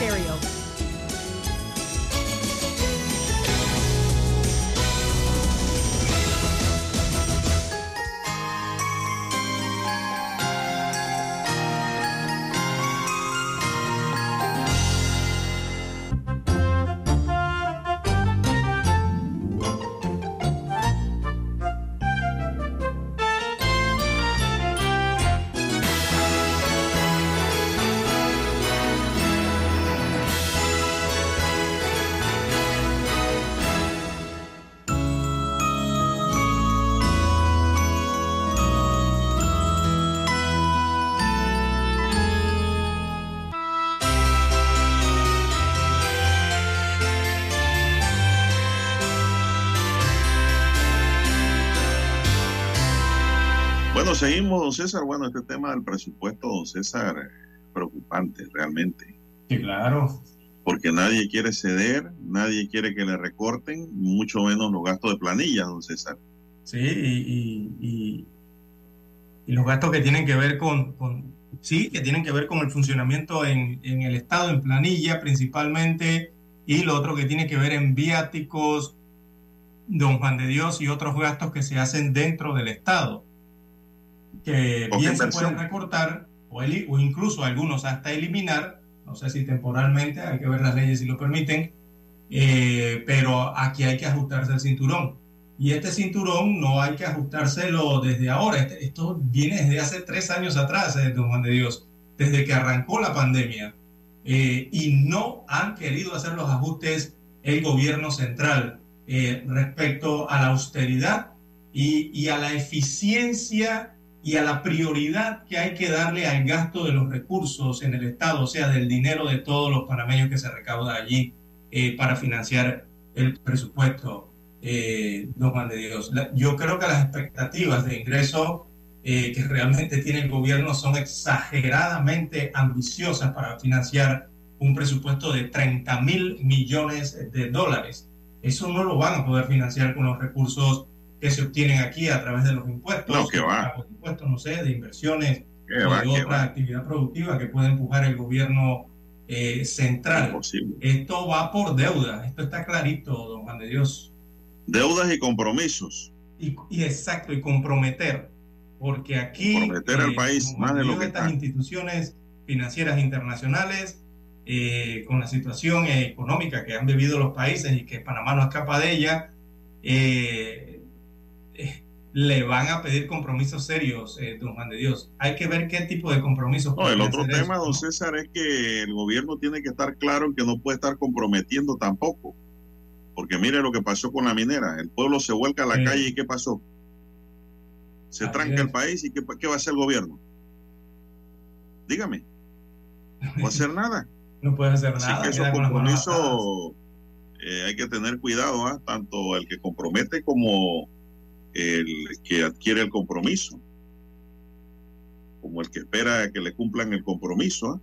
Stereo. Bueno, seguimos, don César. Bueno, este tema del presupuesto, don César, preocupante realmente. Sí, claro. Porque nadie quiere ceder, nadie quiere que le recorten, mucho menos los gastos de planilla, don César. Sí, y, y, y los gastos que tienen que ver con, con, sí, que tienen que ver con el funcionamiento en, en el Estado, en planilla principalmente, y lo otro que tiene que ver en viáticos, don Juan de Dios, y otros gastos que se hacen dentro del Estado, que bien se pueden recortar o, o incluso algunos hasta eliminar, no sé si temporalmente, hay que ver las leyes si lo permiten, eh, pero aquí hay que ajustarse el cinturón. Y este cinturón no hay que ajustárselo desde ahora. Este, esto viene desde hace tres años atrás, eh, don Juan de Dios, desde que arrancó la pandemia. Eh, y no han querido hacer los ajustes el gobierno central eh, respecto a la austeridad y, y, a la eficiencia y a la prioridad que hay que darle al gasto de los recursos en el Estado, o sea, del dinero de todos los panameños que se recauda allí para financiar el presupuesto eh, don Juan de Dios. yo creo que las expectativas de ingreso eh, que realmente tiene el gobierno son exageradamente ambiciosas para financiar un presupuesto de 30 mil millones de dólares. Eso no lo van a poder financiar con los recursos que se obtienen aquí a través de los impuestos. No, que va. Los impuestos, no sé, de inversiones o de otra actividad productiva que puede empujar el gobierno eh, central. Esto va por deuda. Esto está clarito, don Juan de Dios. Deudas y compromisos. Y, exacto, y comprometer. Porque aquí. Comprometer al eh, país más de lo que estas instituciones financieras internacionales, eh, con la situación económica que han vivido los países y que Panamá no escapa de ella, eh, le van a pedir compromisos serios, don Juan de Dios. Hay que ver qué tipo de compromisos. No, el otro tema, don César, es que el gobierno tiene que estar claro en que no puede estar comprometiendo tampoco. Porque mire lo que pasó con la minera. El pueblo se vuelca a la calle y ¿qué pasó? Se tranca el país y ¿qué, ¿qué, va a hacer el gobierno? Dígame. No va a hacer nada. No puede hacer nada. Así que esos compromisos eh, hay que tener cuidado, ¿ah? tanto el que compromete como el que adquiere el compromiso, como el que espera que le cumplan el compromiso. ¿ah?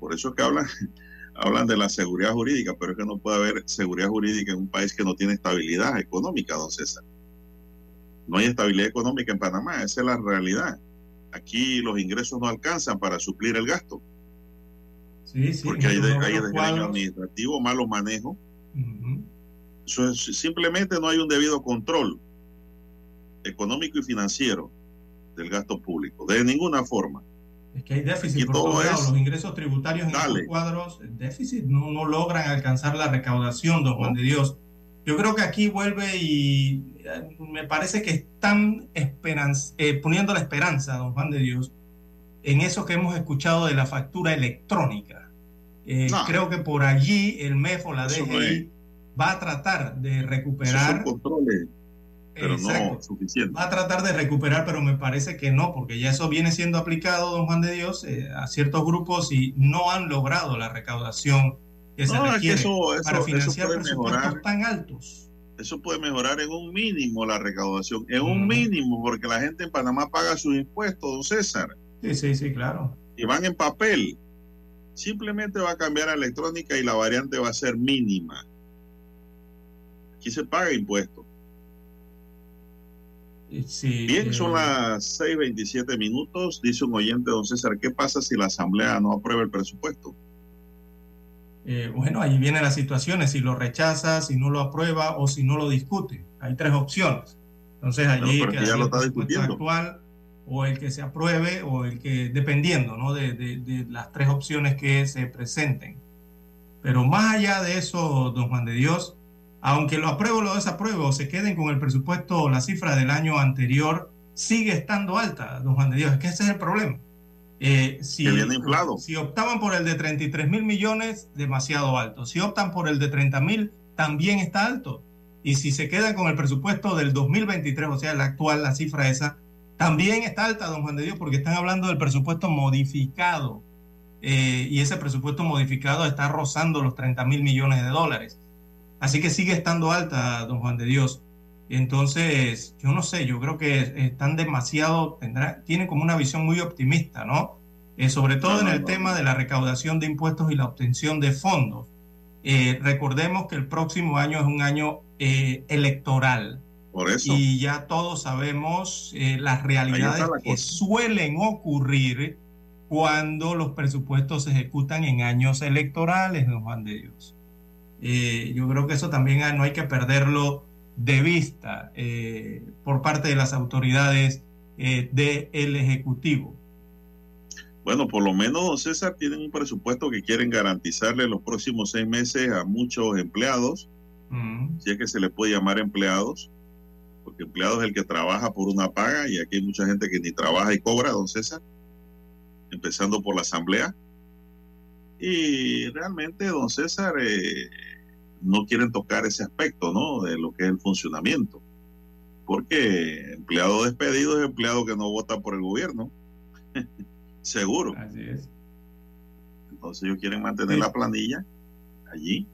Por eso es que hablan hablan de la seguridad jurídica, pero es que no puede haber seguridad jurídica en un país que no tiene estabilidad económica, don César. No hay estabilidad económica en Panamá, esa es la realidad. Aquí los ingresos no alcanzan para suplir el gasto. Sí, sí, porque hay, de, hay administrativo, malo manejo. simplemente no hay un debido control económico y financiero del gasto público, de ninguna forma. Es que hay déficit por todos lados. Los ingresos tributarios en estos cuadros, el déficit, no, no, logran alcanzar la recaudación, don Juan de Dios. Yo creo que aquí vuelve y eh, me parece que están eh, poniendo la esperanza, don Juan de Dios, en eso que hemos escuchado de la factura electrónica. Eh, creo que por allí el MEFO, la DGI, va a tratar de recuperar pero no suficiente. Va a tratar de recuperar, pero me parece que no, porque ya eso viene siendo aplicado, don Juan de Dios, eh, a ciertos grupos y no han logrado la recaudación que se requiere para financiar presupuestos tan altos. Eso puede mejorar en un mínimo la recaudación, en un mínimo, porque la gente en Panamá paga sus impuestos, don César. Sí, sí, sí, claro. Y van en papel. Simplemente va a cambiar a electrónica y la variante va a ser mínima. Aquí se paga impuestos Bien, son eh, las 6:27 minutos. Dice un oyente, don César, ¿qué pasa si la Asamblea no aprueba el presupuesto? Eh, bueno, ahí vienen las situaciones, si lo rechaza, si no lo aprueba o si no lo discute. Hay tres opciones. Entonces allí que ya lo está discutiendo. actual o el que se apruebe o el que, dependiendo ¿no? de, de las tres opciones que se presenten. Pero más allá de eso, don Juan de Dios, aunque lo apruebo o lo desapruebo, se queden con el presupuesto o la cifra del año anterior, sigue estando alta, don Juan de Dios. Es que ese es el problema. Eh, si, inflado. si optaban por el de 33 mil millones, demasiado alto. Si optan por el de 30 mil, también está alto. Y si se quedan con el presupuesto del 2023, o sea, la actual, la cifra esa, también está alta, don Juan de Dios, porque están hablando del presupuesto modificado. Eh, y ese presupuesto modificado está rozando los 30 mil millones de dólares. Así que sigue estando alta, don Juan de Dios. Entonces, yo no sé, yo creo que están demasiado, tendrá, tienen como una visión muy optimista, ¿no? Eh, sobre todo en el tema de la recaudación de impuestos y la obtención de fondos. Eh, recordemos que el próximo año es un año eh, electoral. Por eso. Y ya todos sabemos las realidades que suelen ocurrir cuando los presupuestos se ejecutan en años electorales, don Juan de Dios. Eh, yo creo que eso también no hay que perderlo de vista eh, por parte de las autoridades eh, del Ejecutivo? Bueno, por lo menos, don César, tienen un presupuesto que quieren garantizarle los próximos seis meses a muchos empleados, Mm, si es que se les puede llamar empleados, porque empleado es el que trabaja por una paga y aquí hay mucha gente que ni trabaja y cobra, don César, empezando por la asamblea. Y realmente, don César, eh, no quieren tocar ese aspecto, ¿no? De lo que es el funcionamiento. Porque empleado despedido es empleado que no vota por el gobierno. Seguro. así es. Entonces ellos quieren mantener la planilla allí.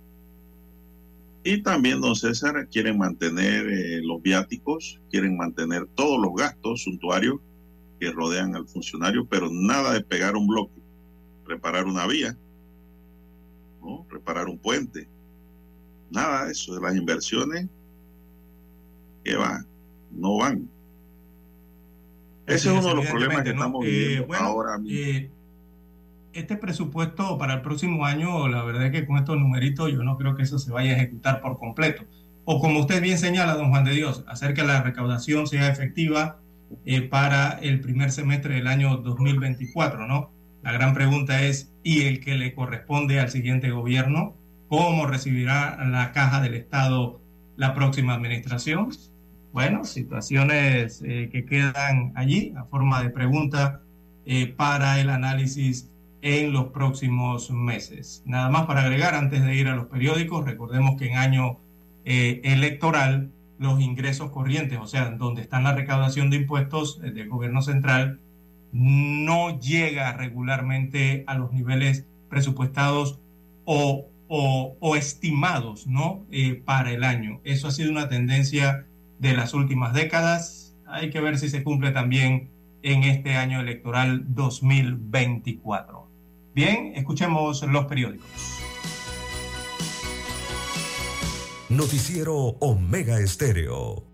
Y también, don César, quieren mantener eh, los viáticos, quieren mantener todos los gastos suntuarios que rodean al funcionario, pero nada de pegar un bloque, reparar una vía, ¿no? reparar un puente. Nada de eso, de las inversiones que van, no van. Ese es uno de los problemas que estamos Eh, viviendo bueno, ahora mismo. eh, este presupuesto para el próximo año, la verdad es que con estos numeritos yo no creo que eso se vaya a ejecutar por completo. O como usted bien señala, don Juan de Dios, hacer que la recaudación sea efectiva eh, para el primer semestre del año 2024, ¿no? La gran pregunta es, ¿y el que le corresponde al siguiente gobierno? ¿Cómo recibirá la caja del Estado la próxima administración? Bueno, situaciones eh, que quedan allí a forma de pregunta eh, para el análisis en los próximos meses. Nada más para agregar antes de ir a los periódicos, recordemos que en año eh, electoral los ingresos corrientes, o sea, donde está la recaudación de impuestos del gobierno central, no llega regularmente a los niveles presupuestados o, o- o estimados ¿no? Eh, para el año. Eso ha sido una tendencia de las últimas décadas. Hay que ver si se cumple también en este año electoral 2024. Bien, escuchemos los periódicos. Noticiero Omega Estéreo.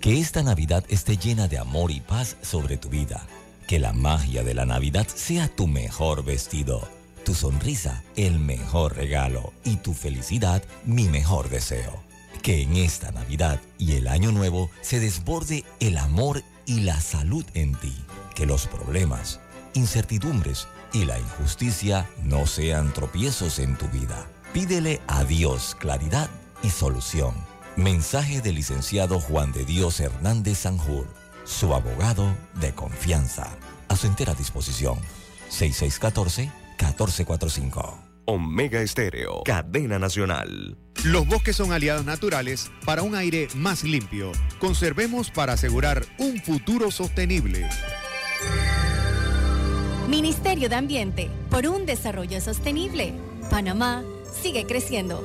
Que esta Navidad esté llena de amor y paz sobre tu vida. Que la magia de la Navidad sea tu mejor vestido, tu sonrisa el mejor regalo y tu felicidad mi mejor deseo. Que en esta Navidad y el Año Nuevo se desborde el amor y la salud en ti. Que los problemas, incertidumbres y la injusticia no sean tropiezos en tu vida. Pídele a Dios claridad y solución. Mensaje del licenciado Juan de Dios Hernández Sanjur, su abogado de confianza. A su entera disposición. 6614-1445. Omega Estéreo. Cadena Nacional. Los bosques son aliados naturales para un aire más limpio. Conservemos para asegurar un futuro sostenible. Ministerio de Ambiente, por un desarrollo sostenible. Panamá sigue creciendo.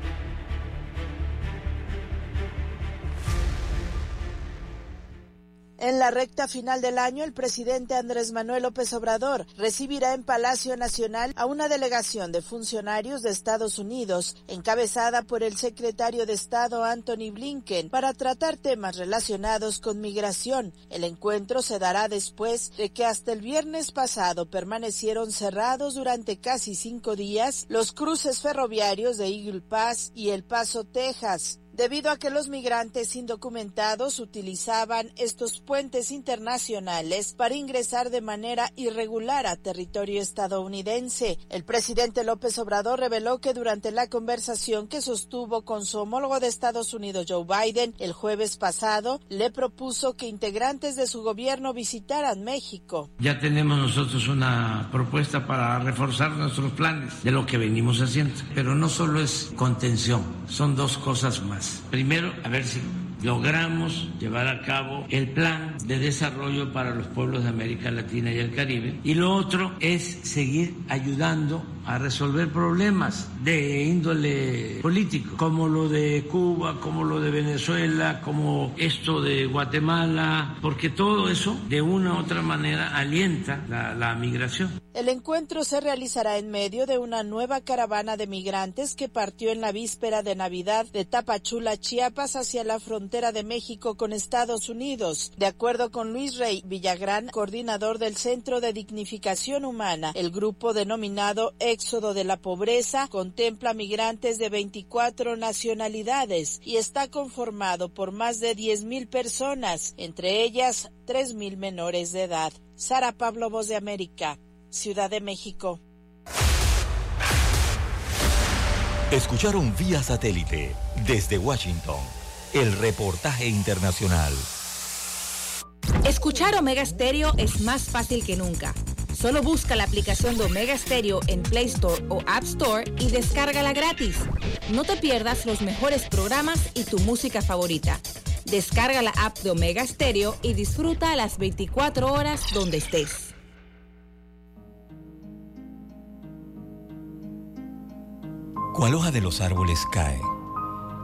En la recta final del año, el presidente Andrés Manuel López Obrador recibirá en Palacio Nacional a una delegación de funcionarios de Estados Unidos, encabezada por el secretario de Estado Anthony Blinken, para tratar temas relacionados con migración. El encuentro se dará después de que hasta el viernes pasado permanecieron cerrados durante casi cinco días los cruces ferroviarios de Eagle Pass y El Paso, Texas debido a que los migrantes indocumentados utilizaban estos puentes internacionales para ingresar de manera irregular a territorio estadounidense. El presidente López Obrador reveló que durante la conversación que sostuvo con su homólogo de Estados Unidos, Joe Biden, el jueves pasado, le propuso que integrantes de su gobierno visitaran México. Ya tenemos nosotros una propuesta para reforzar nuestros planes de lo que venimos haciendo, pero no solo es contención, son dos cosas más. Primero, a ver si logramos llevar a cabo el plan de desarrollo para los pueblos de América Latina y el Caribe. Y lo otro es seguir ayudando a resolver problemas de índole político, como lo de Cuba, como lo de Venezuela, como esto de Guatemala, porque todo eso de una u otra manera alienta la, la migración. El encuentro se realizará en medio de una nueva caravana de migrantes que partió en la víspera de Navidad de Tapachula, Chiapas, hacia la frontera de México con Estados Unidos. De acuerdo con Luis Rey Villagrán, coordinador del Centro de Dignificación Humana, el grupo denominado Éxodo de la Pobreza contempla migrantes de 24 nacionalidades y está conformado por más de 10.000 personas, entre ellas 3.000 menores de edad. Sara Pablo, Voz de América. Ciudad de México. Escucharon vía satélite desde Washington el reportaje internacional. Escuchar Omega Stereo es más fácil que nunca. Solo busca la aplicación de Omega Stereo en Play Store o App Store y descárgala gratis. No te pierdas los mejores programas y tu música favorita. Descarga la app de Omega Stereo y disfruta a las 24 horas donde estés. Cual hoja de los árboles cae,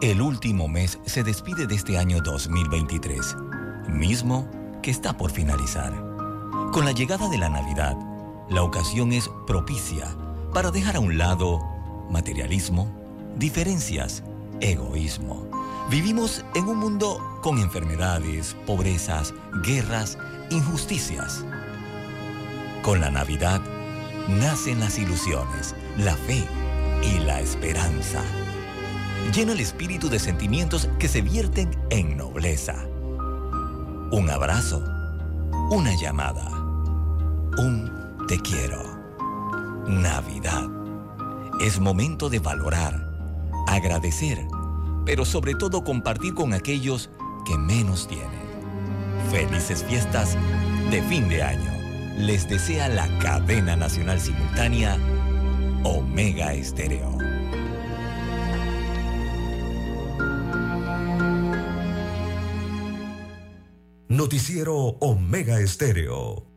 el último mes se despide de este año 2023, mismo que está por finalizar. Con la llegada de la Navidad, la ocasión es propicia para dejar a un lado materialismo, diferencias, egoísmo. Vivimos en un mundo con enfermedades, pobrezas, guerras, injusticias. Con la Navidad nacen las ilusiones, la fe, y la esperanza. Llena el espíritu de sentimientos que se vierten en nobleza. Un abrazo, una llamada, un te quiero. Navidad. Es momento de valorar, agradecer, pero sobre todo compartir con aquellos que menos tienen. Felices fiestas de fin de año. Les desea la cadena nacional simultánea Omega Estéreo. Noticiero Omega Estéreo.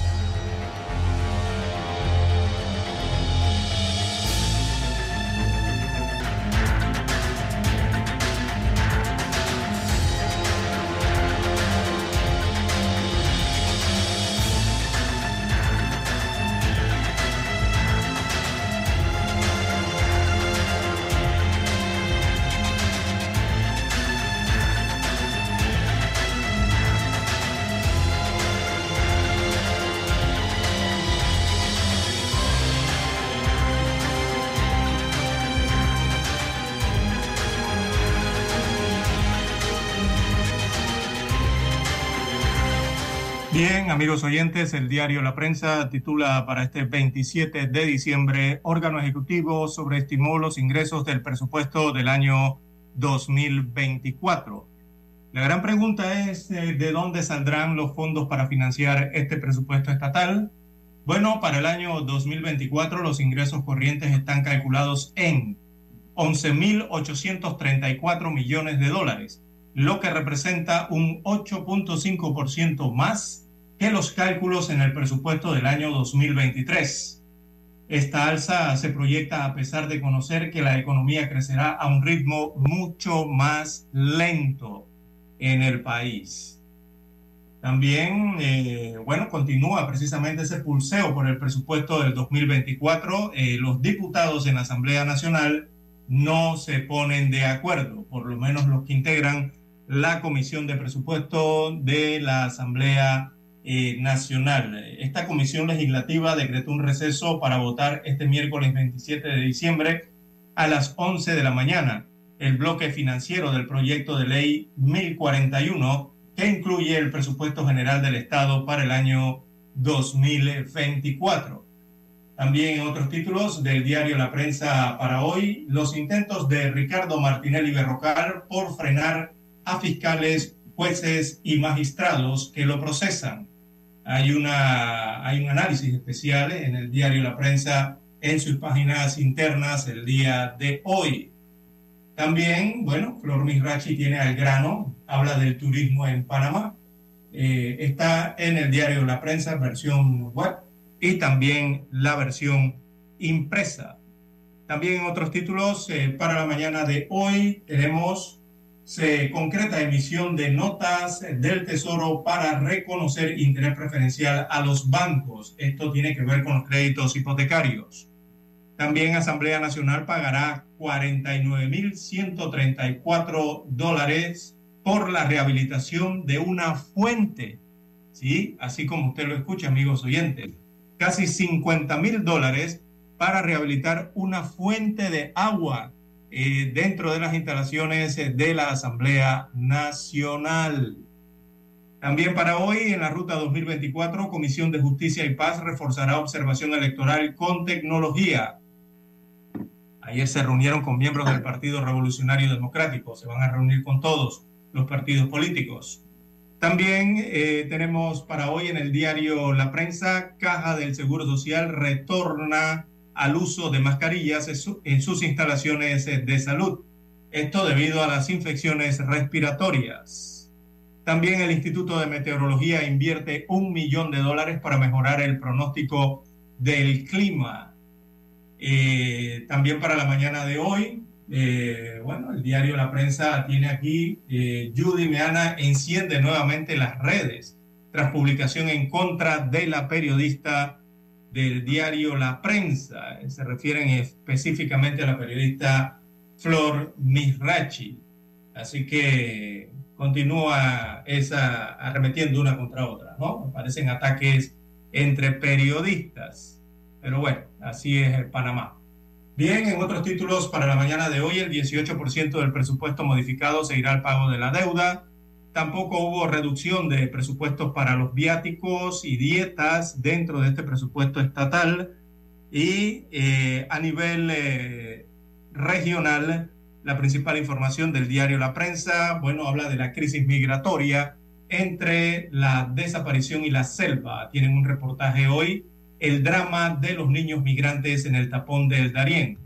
Amigos oyentes, el diario La Prensa titula para este 27 de diciembre, órgano ejecutivo sobreestimó los ingresos del presupuesto del año 2024. La gran pregunta es, eh, ¿de dónde saldrán los fondos para financiar este presupuesto estatal? Bueno, para el año 2024 los ingresos corrientes están calculados en 11.834 millones de dólares, lo que representa un 8.5% más que los cálculos en el presupuesto del año 2023. Esta alza se proyecta a pesar de conocer que la economía crecerá a un ritmo mucho más lento en el país. También, eh, bueno, continúa precisamente ese pulseo por el presupuesto del 2024. Eh, los diputados en la Asamblea Nacional no se ponen de acuerdo, por lo menos los que integran la Comisión de Presupuesto de la Asamblea nacional. Esta comisión legislativa decretó un receso para votar este miércoles 27 de diciembre a las 11 de la mañana el bloque financiero del proyecto de ley 1041 que incluye el presupuesto general del Estado para el año 2024. También en otros títulos del diario La Prensa para hoy, los intentos de Ricardo Martinelli Berrocal por frenar a fiscales jueces y magistrados que lo procesan. Hay, una, hay un análisis especial en el diario La Prensa en sus páginas internas el día de hoy. También, bueno, Flor Misrachi tiene al grano, habla del turismo en Panamá. Eh, está en el diario La Prensa, versión web, y también la versión impresa. También en otros títulos, eh, para la mañana de hoy tenemos, se concreta emisión de notas del Tesoro para reconocer interés preferencial a los bancos. Esto tiene que ver con los créditos hipotecarios. También Asamblea Nacional pagará 49.134 dólares por la rehabilitación de una fuente. ¿Sí? Así como usted lo escucha, amigos oyentes. Casi 50 mil dólares para rehabilitar una fuente de agua eh, dentro de las instalaciones de la Asamblea Nacional. También para hoy, en la Ruta 2024, Comisión de Justicia y Paz reforzará observación electoral con tecnología. Ayer se reunieron con miembros del Partido Revolucionario Democrático. Se van a reunir con todos los partidos políticos. También eh, tenemos para hoy en el diario La Prensa, Caja del Seguro Social retorna al uso de mascarillas en sus instalaciones de salud. Esto debido a las infecciones respiratorias. También el Instituto de Meteorología invierte un millón de dólares para mejorar el pronóstico del clima. Eh, también para la mañana de hoy, eh, bueno, el diario La Prensa tiene aquí, eh, Judy Meana enciende nuevamente las redes tras publicación en contra de la periodista del diario La Prensa. Se refieren específicamente a la periodista Flor Misrachi. Así que continúa esa arremetiendo una contra otra, ¿no? Aparecen ataques entre periodistas. Pero bueno, así es el Panamá. Bien, en otros títulos para la mañana de hoy, el 18% del presupuesto modificado se irá al pago de la deuda. Tampoco hubo reducción de presupuestos para los viáticos y dietas dentro de este presupuesto estatal. Y eh, a nivel eh, regional, la principal información del diario La Prensa, bueno, habla de la crisis migratoria entre la desaparición y la selva. Tienen un reportaje hoy el drama de los niños migrantes en el tapón del Darién.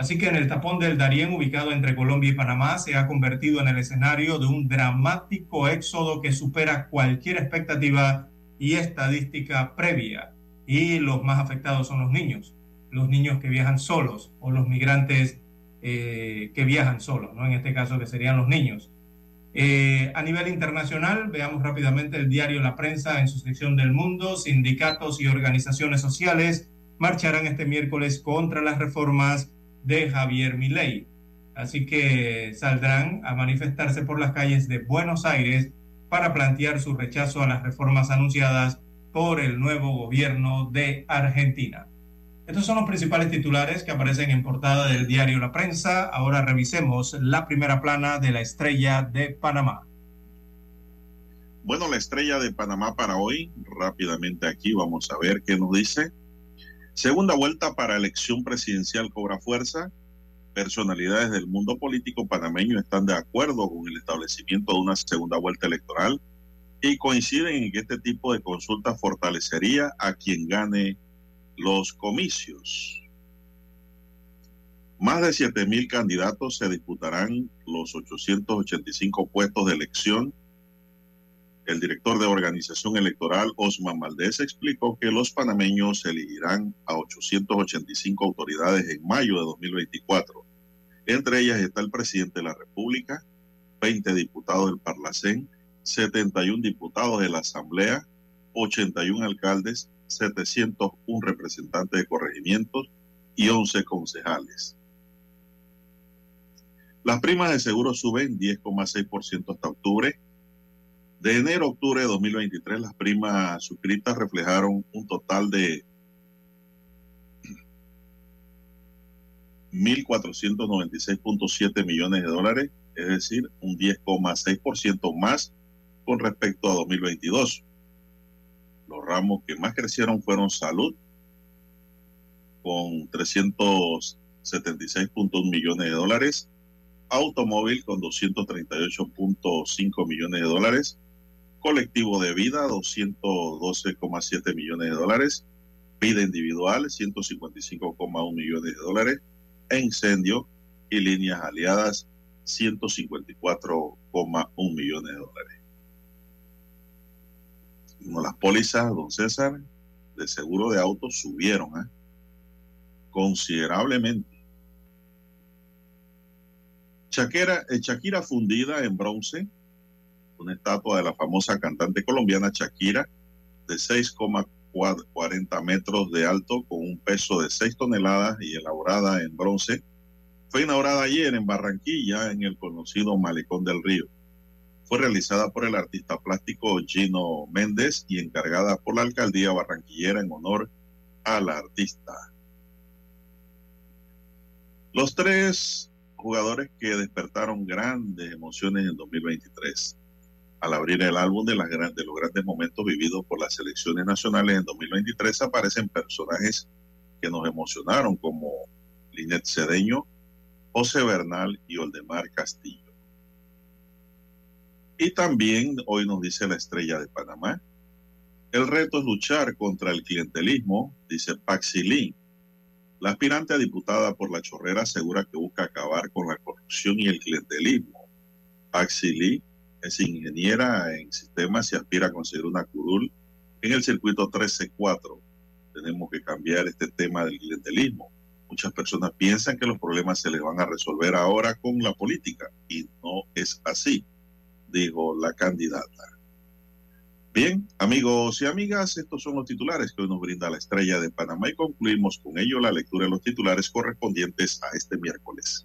Así que en el tapón del Darién, ubicado entre Colombia y Panamá, se ha convertido en el escenario de un dramático éxodo que supera cualquier expectativa y estadística previa. Y los más afectados son los niños, los niños que viajan solos o los migrantes eh, que viajan solos, ¿no? En este caso que serían los niños. Eh, a nivel internacional, veamos rápidamente el diario La Prensa en su sección del mundo. Sindicatos y organizaciones sociales marcharán este miércoles contra las reformas de Javier Milei. Así que saldrán a manifestarse por las calles de Buenos Aires para plantear su rechazo a las reformas anunciadas por el nuevo gobierno de Argentina. Estos son los principales titulares que aparecen en portada del diario La Prensa. Ahora revisemos la primera plana de la estrella de Panamá. Bueno, la estrella de Panamá para hoy, rápidamente aquí vamos a ver qué nos dice. Segunda vuelta para elección presidencial cobra fuerza. Personalidades del mundo político panameño están de acuerdo con el establecimiento de una segunda vuelta electoral y coinciden en que este tipo de consulta fortalecería a quien gane los comicios. Más de 7.000 candidatos se disputarán los 885 puestos de elección. El director de organización electoral, Osman Valdés, explicó que los panameños elegirán a 885 autoridades en mayo de 2024. Entre ellas está el presidente de la República, 20 diputados del Parlacén, 71 diputados de la Asamblea, 81 alcaldes, 701 representantes de corregimientos y 11 concejales. Las primas de seguro suben 10,6% hasta octubre. De enero a octubre de 2023, las primas suscritas reflejaron un total de 1.496.7 millones de dólares, es decir, un 10,6% más con respecto a 2022. Los ramos que más crecieron fueron salud, con 376.1 millones de dólares, automóvil con 238.5 millones de dólares, colectivo de vida 212,7 millones de dólares, vida individual 155,1 millones de dólares, incendio y líneas aliadas 154,1 millones de dólares. Las pólizas, don César, de seguro de autos subieron ¿eh? considerablemente. Shakira, eh, Shakira fundida en bronce, una estatua de la famosa cantante colombiana Shakira de 6,40 metros de alto con un peso de 6 toneladas y elaborada en bronce, fue inaugurada ayer en Barranquilla en el conocido Malecón del Río. Fue realizada por el artista plástico Gino Méndez y encargada por la alcaldía barranquillera en honor a la artista. Los tres jugadores que despertaron grandes emociones en 2023 al abrir el álbum de, las los grandes momentos vividos por las selecciones nacionales en 2023 aparecen personajes que nos emocionaron como Linet Cedeño, José Bernal y Oldemar Castillo. Y también hoy nos dice la estrella de Panamá, el reto es luchar contra el clientelismo, dice Paxilín. La aspirante a diputada por la Chorrera asegura que busca acabar con la corrupción y el clientelismo. Paxilín es ingeniera en sistemas y aspira a conseguir una curul en el circuito 13-4. Tenemos que cambiar este tema del clientelismo. Muchas personas piensan que los problemas se les van a resolver ahora con la política y no es así, dijo la candidata. Bien, amigos y amigas, estos son los titulares que hoy nos brinda la estrella de Panamá y concluimos con ello la lectura de los titulares correspondientes a este miércoles.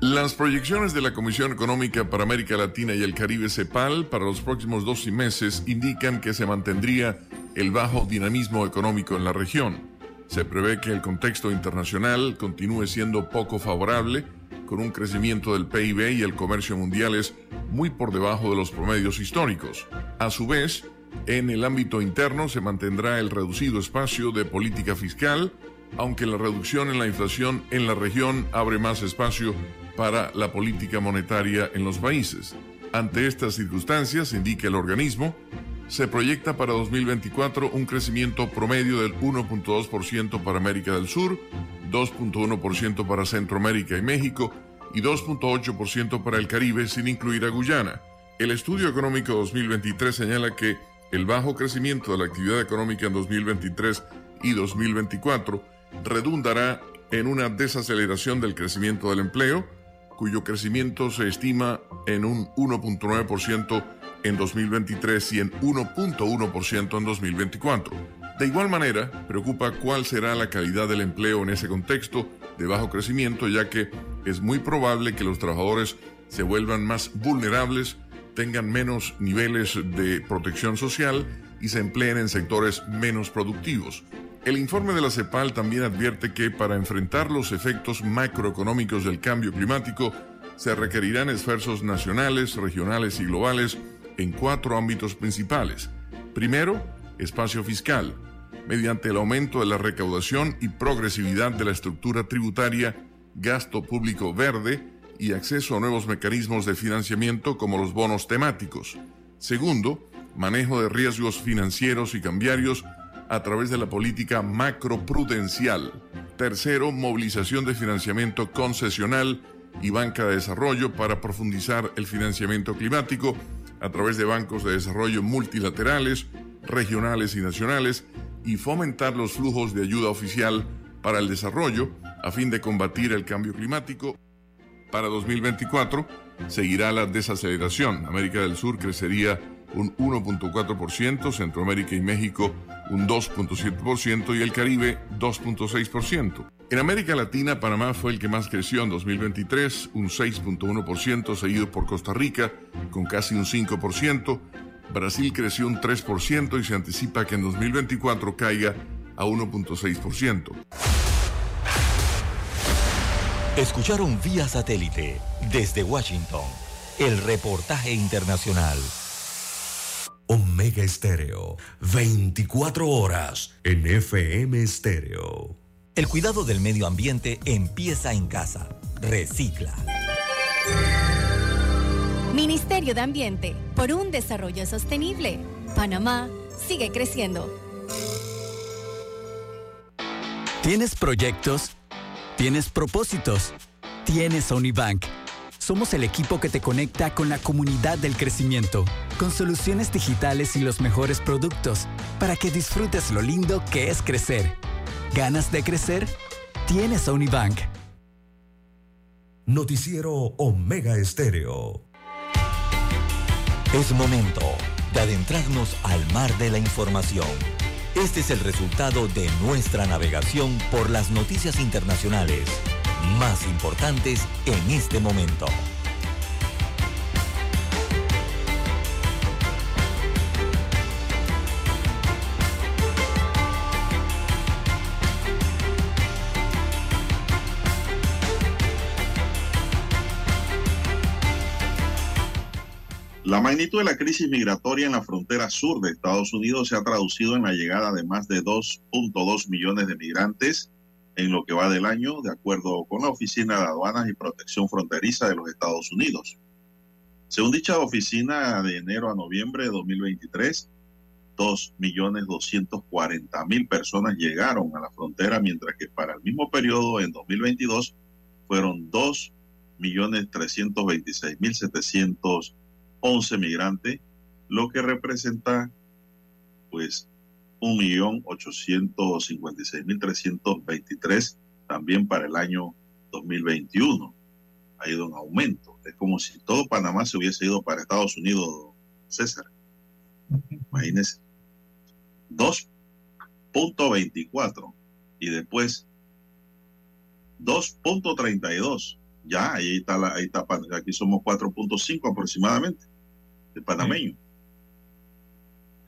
Las proyecciones de la Comisión Económica para América Latina y el Caribe CEPAL para los próximos 12 meses indican que se mantendría el bajo dinamismo económico en la región. Se prevé que el contexto internacional continúe siendo poco favorable, con un crecimiento del PIB y el comercio mundiales muy por debajo de los promedios históricos. A su vez, en el ámbito interno se mantendrá el reducido espacio de política fiscal, aunque la reducción en la inflación en la región abre más espacio para la política monetaria en los países. Ante estas circunstancias, indica el organismo, se proyecta para 2024 un crecimiento promedio del 1.2% para América del Sur, 2.1% para Centroamérica y México y 2.8% para el Caribe sin incluir a Guyana. El estudio económico 2023 señala que el bajo crecimiento de la actividad económica en 2023 y 2024 redundará en una desaceleración del crecimiento del empleo, cuyo crecimiento se estima en un 1.9% en 2023 y en 1.1% en 2024. De igual manera, preocupa cuál será la calidad del empleo en ese contexto de bajo crecimiento, ya que es muy probable que los trabajadores se vuelvan más vulnerables, tengan menos niveles de protección social y se empleen en sectores menos productivos. El informe de la CEPAL también advierte que para enfrentar los efectos macroeconómicos del cambio climático se requerirán esfuerzos nacionales, regionales y globales en cuatro ámbitos principales. Primero, espacio fiscal, mediante el aumento de la recaudación y progresividad de la estructura tributaria, gasto público verde y acceso a nuevos mecanismos de financiamiento como los bonos temáticos. Segundo, manejo de riesgos financieros y cambiarios a través de la política macroprudencial. Tercero, movilización de financiamiento concesional y banca de desarrollo para profundizar el financiamiento climático a través de bancos de desarrollo multilaterales, regionales y nacionales y fomentar los flujos de ayuda oficial para el desarrollo a fin de combatir el cambio climático. Para 2024 seguirá la desaceleración. América del Sur crecería un 1.4%, Centroamérica y México un 2.7% y el Caribe 2.6%. En América Latina, Panamá fue el que más creció en 2023, un 6.1%, seguido por Costa Rica, con casi un 5%. Brasil creció un 3% y se anticipa que en 2024 caiga a 1.6%. Escucharon vía satélite desde Washington el reportaje internacional. Omega Estéreo, 24 horas en FM Estéreo. El cuidado del medio ambiente empieza en casa. Recicla. Ministerio de Ambiente, por un desarrollo sostenible. Panamá sigue creciendo. ¿Tienes proyectos? ¿Tienes propósitos? ¿Tienes Unibank? Somos el equipo que te conecta con la comunidad del crecimiento, con soluciones digitales y los mejores productos, para que disfrutes lo lindo que es crecer. ¿Ganas de crecer? Tienes Unibank. Noticiero Omega Estéreo. Es momento de adentrarnos al mar de la información. Este es el resultado de nuestra navegación por las noticias internacionales más importantes en este momento. La magnitud de la crisis migratoria en la frontera sur de Estados Unidos se ha traducido en la llegada de más de 2.2 millones de migrantes en lo que va del año, de acuerdo con la Oficina de Aduanas y Protección Fronteriza de los Estados Unidos. Según dicha oficina, de enero a noviembre de 2023, 2.240.000 personas llegaron a la frontera, mientras que para el mismo periodo, en 2022, fueron 2.326.700 11 migrantes, lo que representa pues 1.856.323 también para el año 2021. Ha ido en aumento. Es como si todo Panamá se hubiese ido para Estados Unidos, César. Imagínense. 2.24 y después 2.32. Ya, ahí está, la, ahí está, aquí somos 4.5 aproximadamente de panameño.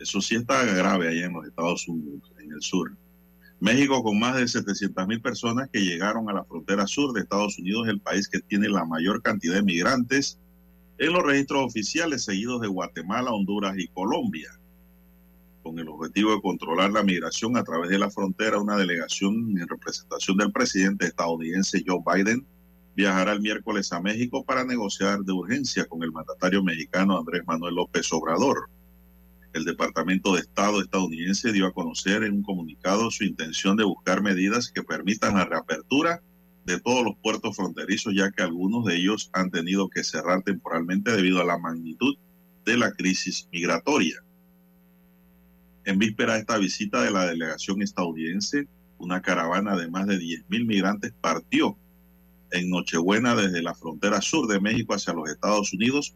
Eso sí está grave allá en los Estados Unidos, en el sur. México, con más de 700 mil personas que llegaron a la frontera sur de Estados Unidos, el país que tiene la mayor cantidad de migrantes en los registros oficiales, seguidos de Guatemala, Honduras y Colombia. Con el objetivo de controlar la migración a través de la frontera, una delegación en representación del presidente estadounidense Joe Biden viajará el miércoles a México para negociar de urgencia con el mandatario mexicano Andrés Manuel López Obrador. El Departamento de Estado estadounidense dio a conocer en un comunicado su intención de buscar medidas que permitan la reapertura de todos los puertos fronterizos, ya que algunos de ellos han tenido que cerrar temporalmente debido a la magnitud de la crisis migratoria. En víspera de esta visita de la delegación estadounidense, una caravana de más de 10.000 migrantes partió en Nochebuena desde la frontera sur de México hacia los Estados Unidos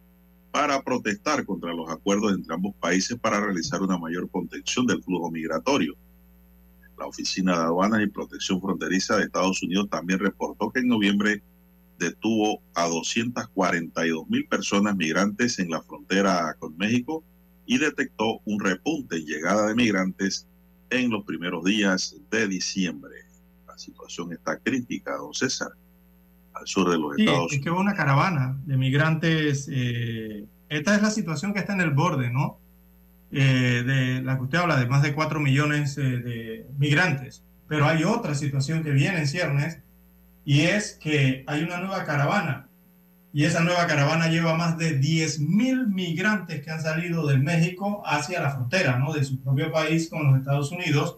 para protestar contra los acuerdos entre ambos países para realizar una mayor contención del flujo migratorio. La Oficina de Aduanas y Protección Fronteriza de Estados Unidos también reportó que en noviembre detuvo a 242 mil personas migrantes en la frontera con México y detectó un repunte en llegada de migrantes en los primeros días de diciembre. La situación está crítica, don César al sur de los Estados Unidos. Es que hubo una caravana de migrantes. Eh, esta es la situación que está en el borde, ¿no? Eh, de la que usted habla, de más de 4 millones eh, de migrantes. Pero hay otra situación que viene en ciernes y es que hay una nueva caravana. Y esa nueva caravana lleva más de 10 mil migrantes que han salido de México hacia la frontera, ¿no? De su propio país con los Estados Unidos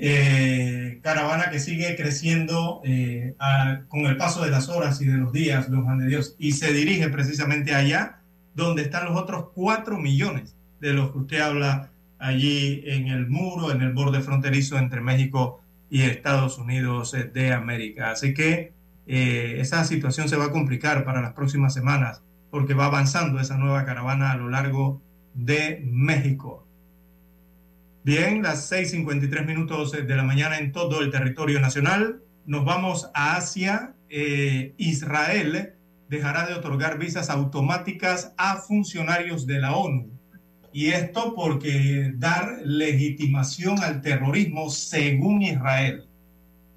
eh, caravana que sigue creciendo eh, con el paso de las horas y de los días, los de Dios, y se dirige precisamente allá donde están los otros cuatro millones de los que usted habla allí en el muro, en el borde fronterizo entre México y Estados Unidos eh, de América. Así que esa situación se va a complicar para las próximas semanas porque va avanzando esa nueva caravana a lo largo de México. Bien, las 6:53 minutos de la mañana en todo el territorio nacional. Nos vamos a Asia. Eh, Israel dejará de otorgar visas automáticas a funcionarios de la ONU. Y esto porque dar legitimación al terrorismo según Israel.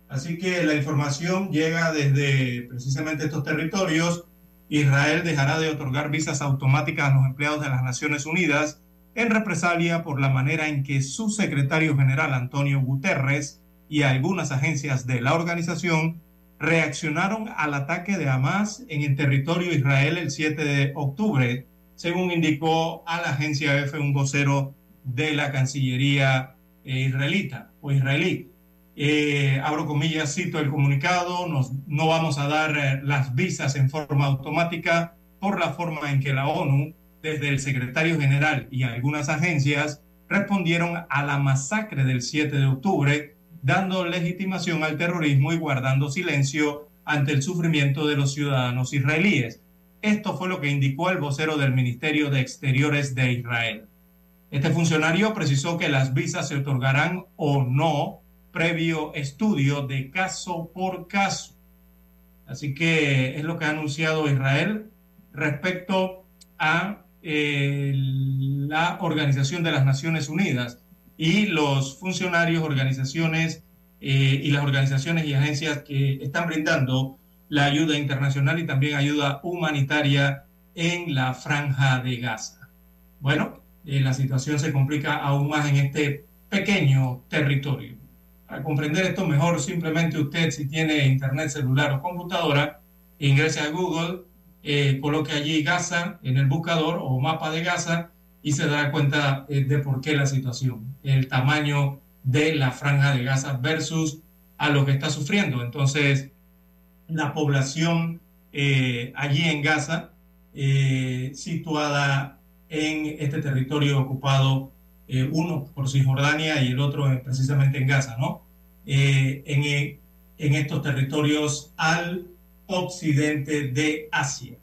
Así que la información llega desde precisamente estos territorios. Israel dejará de otorgar visas automáticas a los empleados de las Naciones Unidas en represalia por la manera en que su secretario general Antonio Guterres y algunas agencias de la organización reaccionaron al ataque de Hamas en el territorio Israel el 7 de octubre, según indicó a la agencia EFE un vocero de la Cancillería eh, israelita o israelí. Eh, abro comillas, cito el comunicado, nos, no vamos a dar eh, las visas en forma automática por la forma en que la ONU, desde el secretario general y algunas agencias, respondieron a la masacre del 7 de octubre dando legitimación al terrorismo y guardando silencio ante el sufrimiento de los ciudadanos israelíes. Esto fue lo que indicó el vocero del Ministerio de Exteriores de Israel. Este funcionario precisó que las visas se otorgarán o no previo estudio de caso por caso. Así que es lo que ha anunciado Israel respecto a la Organización de las Naciones Unidas y los funcionarios, organizaciones eh, y las organizaciones y agencias que están brindando la ayuda internacional y también ayuda humanitaria en la franja de Gaza. Bueno, eh, la situación se complica aún más en este pequeño territorio. Para comprender esto mejor, simplemente usted, si tiene internet celular o computadora, ingrese a Google, eh, coloque allí Gaza en el buscador o mapa de Gaza y se dará cuenta eh, de por qué la situación, el tamaño de la franja de Gaza versus a lo que está sufriendo. Entonces, la población eh, allí en Gaza, eh, situada en este territorio ocupado, uno por Cisjordania y el otro precisamente en Gaza, ¿no? en, en estos territorios al occidente de Asia.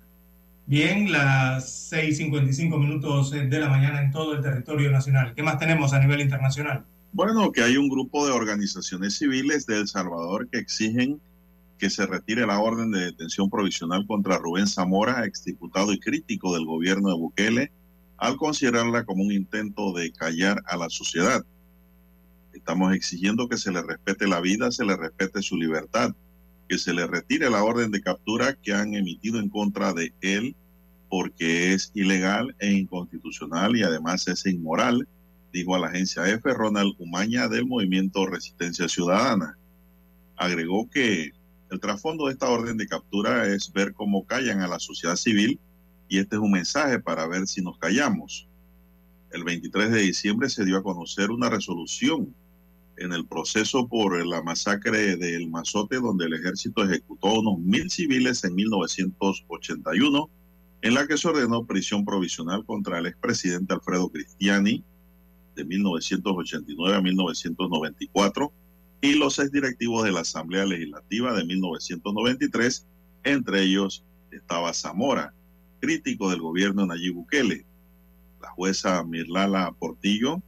Bien, las 6.55 minutos de la mañana en todo el territorio nacional. ¿Qué más tenemos a nivel internacional? Bueno, que hay un grupo de organizaciones civiles de El Salvador que exigen que se retire la orden de detención provisional contra Rubén Zamora, exdiputado y crítico del gobierno de Bukele, al considerarla como un intento de callar a la sociedad. Estamos exigiendo que se le respete la vida, se le respete su libertad que se le retire la orden de captura que han emitido en contra de él porque es ilegal e inconstitucional y además es inmoral, dijo a la agencia F. Ronald Umaña del movimiento Resistencia Ciudadana. Agregó que el trasfondo de esta orden de captura es ver cómo callan a la sociedad civil y este es un mensaje para ver si nos callamos. El 23 de diciembre se dio a conocer una resolución en el proceso por la masacre del Mazote, donde el ejército ejecutó unos mil civiles en 1981, en la que se ordenó prisión provisional contra el expresidente Alfredo Cristiani de 1989 a 1994 y los ex directivos de la Asamblea Legislativa de 1993, entre ellos estaba Zamora, crítico del gobierno de Nayib Bukele. La jueza Mirlala Portillo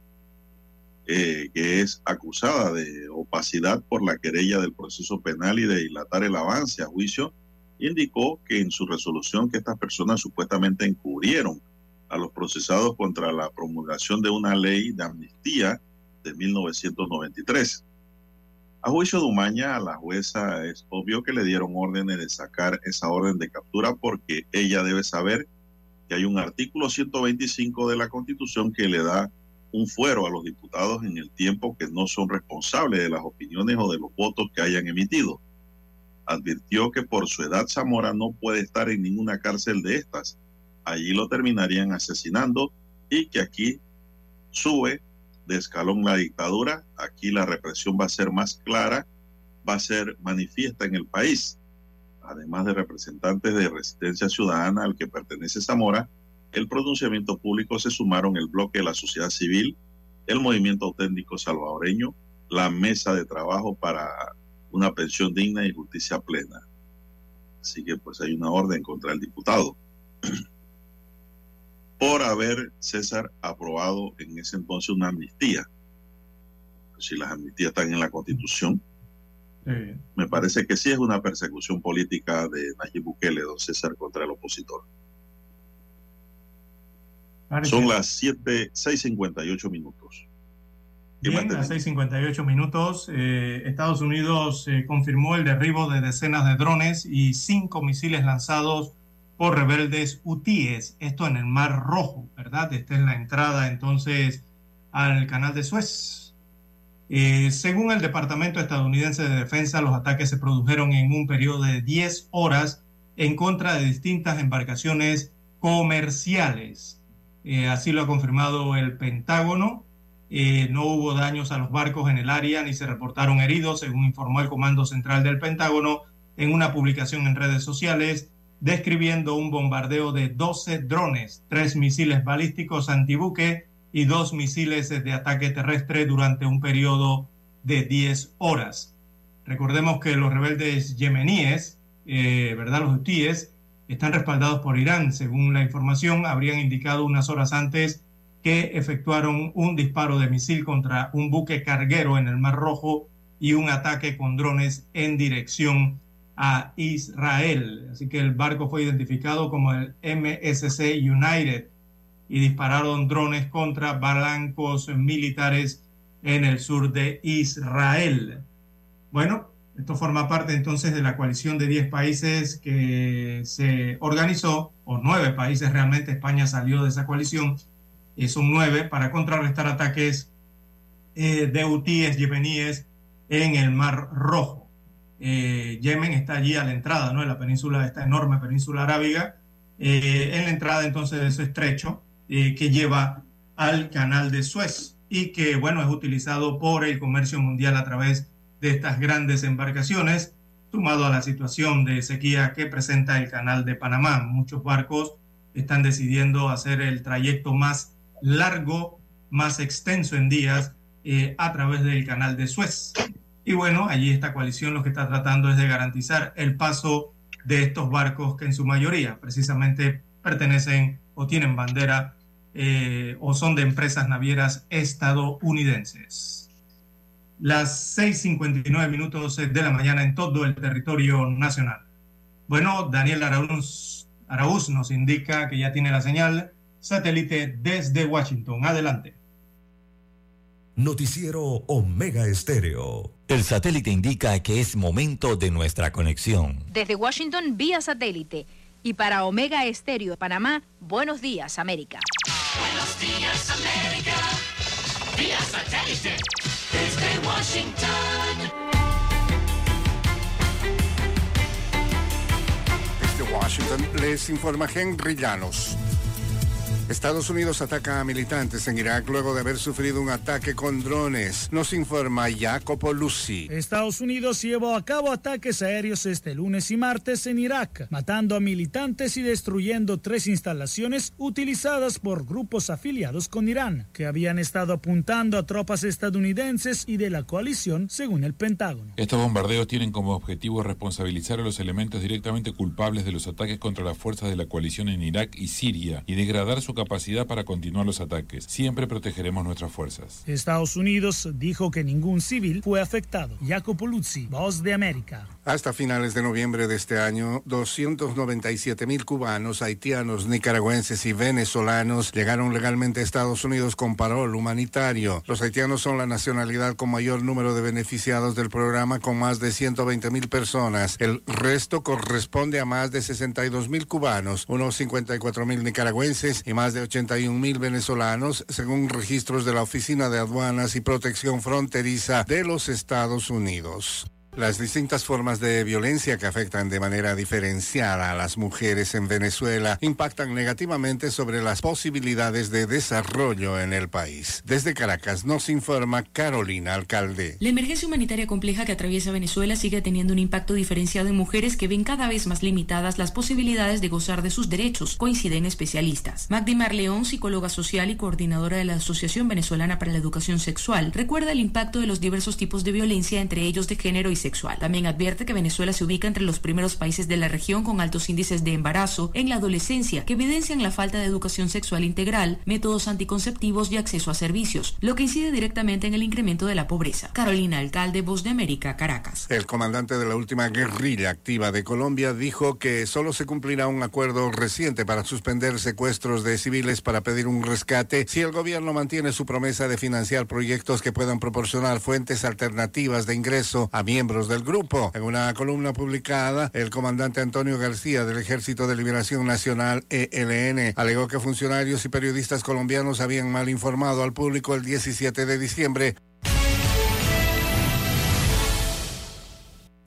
eh, que es acusada de opacidad por la querella del proceso penal y de dilatar el avance a juicio, indicó que en su resolución que estas personas supuestamente encubrieron a los procesados contra la promulgación de una ley de amnistía de 1993. A juicio de Umaña, a la jueza es obvio que le dieron órdenes de sacar esa orden de captura porque ella debe saber que hay un artículo 125 de la Constitución que le da un fuero a los diputados en el tiempo que no son responsables de las opiniones o de los votos que hayan emitido. Advirtió que por su edad Zamora no puede estar en ninguna cárcel de estas. Allí lo terminarían asesinando y que aquí sube de escalón la dictadura, aquí la represión va a ser más clara, va a ser manifiesta en el país. Además de representantes de resistencia ciudadana al que pertenece Zamora, el pronunciamiento público se sumaron el bloque de la sociedad civil, el movimiento auténtico salvadoreño, la mesa de trabajo para una pensión digna y justicia plena. Así que pues hay una orden contra el diputado por haber César aprobado en ese entonces una amnistía. si las amnistías están en la Constitución. Me parece que sí es una persecución política de Nayib Bukele, don César, contra el opositor. Son las 7, 6.58 minutos. Bien, a 6.58 minutos, eh, Estados Unidos eh, confirmó el derribo de decenas de drones y cinco misiles lanzados por rebeldes hutíes, esto en el Mar Rojo, ¿verdad? Esta es la entrada entonces al canal de Suez. Eh, según el Departamento Estadounidense de Defensa, los ataques se produjeron en un periodo de 10 horas en contra de distintas embarcaciones comerciales. Eh, así lo ha confirmado el Pentágono. Eh, no hubo daños a los barcos en el área ni se reportaron heridos, según informó el Comando Central del Pentágono en una publicación en redes sociales describiendo un bombardeo de 12 drones, tres misiles balísticos antibuque y dos misiles de ataque terrestre durante un periodo de 10 horas. Recordemos que los rebeldes yemeníes, eh, ¿verdad? Los hutíes, están respaldados por Irán. Según la información, habrían indicado unas horas antes que efectuaron un disparo de misil contra un buque carguero en el Mar Rojo y un ataque con drones en dirección a Israel. Así que el barco fue identificado como el MSC United y dispararon drones contra blancos militares en el sur de Israel. Bueno, esto forma parte entonces de la coalición de 10 países que se organizó, o 9 países realmente, España salió de esa coalición, y son 9 para contrarrestar ataques eh, de hutíes yemeníes en el Mar Rojo. Eh, Yemen está allí a la entrada, ¿no? En la península, esta enorme península arábiga, eh, en la entrada entonces de ese estrecho eh, que lleva al canal de Suez y que, bueno, es utilizado por el comercio mundial a través de estas grandes embarcaciones, sumado a la situación de sequía que presenta el canal de Panamá. Muchos barcos están decidiendo hacer el trayecto más largo, más extenso en días eh, a través del canal de Suez. Y bueno, allí esta coalición lo que está tratando es de garantizar el paso de estos barcos que en su mayoría precisamente pertenecen o tienen bandera eh, o son de empresas navieras estadounidenses. Las 6.59 minutos de la mañana en todo el territorio nacional. Bueno, Daniel Araúz, Araúz nos indica que ya tiene la señal satélite desde Washington. Adelante. Noticiero Omega Estéreo. El satélite indica que es momento de nuestra conexión. Desde Washington, vía satélite. Y para Omega Estéreo de Panamá, buenos días, América. Buenos días, América. Vía satélite. Desde Washington. Desde Washington les informa Henry Llanos. Estados Unidos ataca a militantes en Irak luego de haber sufrido un ataque con drones. Nos informa Jacopo Lucy. Estados Unidos llevó a cabo ataques aéreos este lunes y martes en Irak, matando a militantes y destruyendo tres instalaciones utilizadas por grupos afiliados con Irán, que habían estado apuntando a tropas estadounidenses y de la coalición, según el Pentágono. Estos bombardeos tienen como objetivo responsabilizar a los elementos directamente culpables de los ataques contra las fuerzas de la coalición en Irak y Siria y degradar su capacidad para continuar los ataques. Siempre protegeremos nuestras fuerzas. Estados Unidos dijo que ningún civil fue afectado. Jacopo Luzzi, Voz de América. Hasta finales de noviembre de este año, 297 mil cubanos, haitianos, nicaragüenses y venezolanos llegaron legalmente a Estados Unidos con parol humanitario. Los haitianos son la nacionalidad con mayor número de beneficiados del programa, con más de 120 mil personas. El resto corresponde a más de 62 mil cubanos, unos 54 mil nicaragüenses y más de 81 mil venezolanos, según registros de la Oficina de Aduanas y Protección Fronteriza de los Estados Unidos. Las distintas formas de violencia que afectan de manera diferenciada a las mujeres en Venezuela impactan negativamente sobre las posibilidades de desarrollo en el país. Desde Caracas nos informa Carolina Alcalde. La emergencia humanitaria compleja que atraviesa Venezuela sigue teniendo un impacto diferenciado en mujeres que ven cada vez más limitadas las posibilidades de gozar de sus derechos, coinciden especialistas. Magdimar León, psicóloga social y coordinadora de la Asociación Venezolana para la Educación Sexual, recuerda el impacto de los diversos tipos de violencia, entre ellos de género y sexual. También advierte que Venezuela se ubica entre los primeros países de la región con altos índices de embarazo en la adolescencia que evidencian la falta de educación sexual integral, métodos anticonceptivos y acceso a servicios, lo que incide directamente en el incremento de la pobreza. Carolina Alcalde, Voz de América, Caracas. El comandante de la última guerrilla activa de Colombia dijo que solo se cumplirá un acuerdo reciente para suspender secuestros de civiles para pedir un rescate si el gobierno mantiene su promesa de financiar proyectos que puedan proporcionar fuentes alternativas de ingreso a miembros del grupo. En una columna publicada, el comandante Antonio García del Ejército de Liberación Nacional ELN alegó que funcionarios y periodistas colombianos habían mal informado al público el 17 de diciembre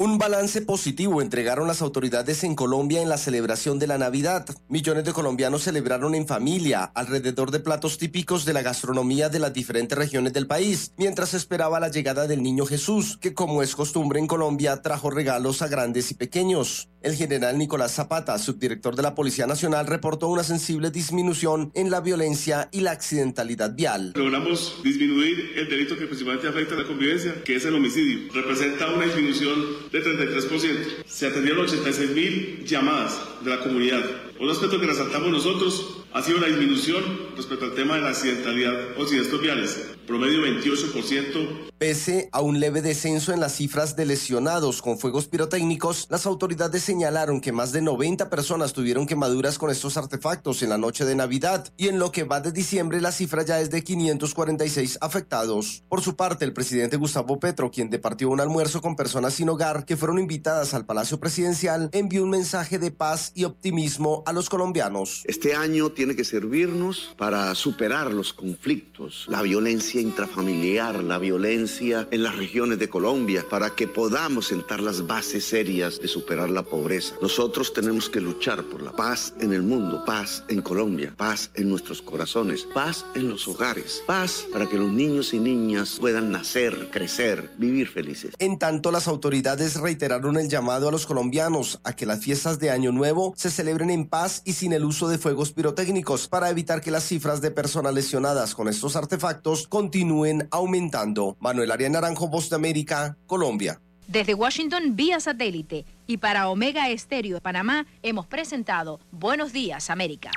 Un balance positivo entregaron las autoridades en Colombia en la celebración de la Navidad. Millones de colombianos celebraron en familia alrededor de platos típicos de la gastronomía de las diferentes regiones del país, mientras esperaba la llegada del niño Jesús, que como es costumbre en Colombia trajo regalos a grandes y pequeños. El general Nicolás Zapata, subdirector de la Policía Nacional, reportó una sensible disminución en la violencia y la accidentalidad vial. Logramos disminuir el delito que principalmente afecta a la convivencia, que es el homicidio. Representa una disminución de 33%. Se atendieron 86 mil llamadas de la comunidad. Un aspecto que resaltamos nosotros ha sido la disminución respecto al tema de la accidentalidad o siniestros viales, promedio 28%. Pese a un leve descenso en las cifras de lesionados con fuegos pirotécnicos, las autoridades señalaron que más de 90 personas tuvieron quemaduras con estos artefactos en la noche de Navidad y en lo que va de diciembre la cifra ya es de 546 afectados. Por su parte, el presidente Gustavo Petro, quien departió un almuerzo con personas sin hogar que fueron invitadas al Palacio Presidencial, envió un mensaje de paz y optimismo a los colombianos. Este año tiene que servirnos para superar los conflictos, la violencia intrafamiliar, la violencia en las regiones de Colombia, para que podamos sentar las bases serias de superar la pobreza. Nosotros tenemos que luchar por la paz en el mundo, paz en Colombia, paz en nuestros corazones, paz en los hogares, paz para que los niños y niñas puedan nacer, crecer, vivir felices. En tanto, las autoridades reiteraron el llamado a los colombianos a que las fiestas de Año Nuevo se celebren en paz y sin el uso de fuegos pirotécnicos para evitar que las cifras de personas lesionadas con estos artefactos continúen aumentando. Manuel Arias Naranjo, Voz de América, Colombia. Desde Washington, vía satélite. Y para Omega Estéreo de Panamá, hemos presentado Buenos Días, América.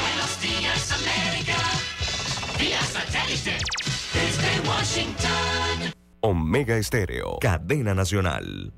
Buenos días, América. Vía satélite. Desde Washington. Omega Estéreo, cadena nacional.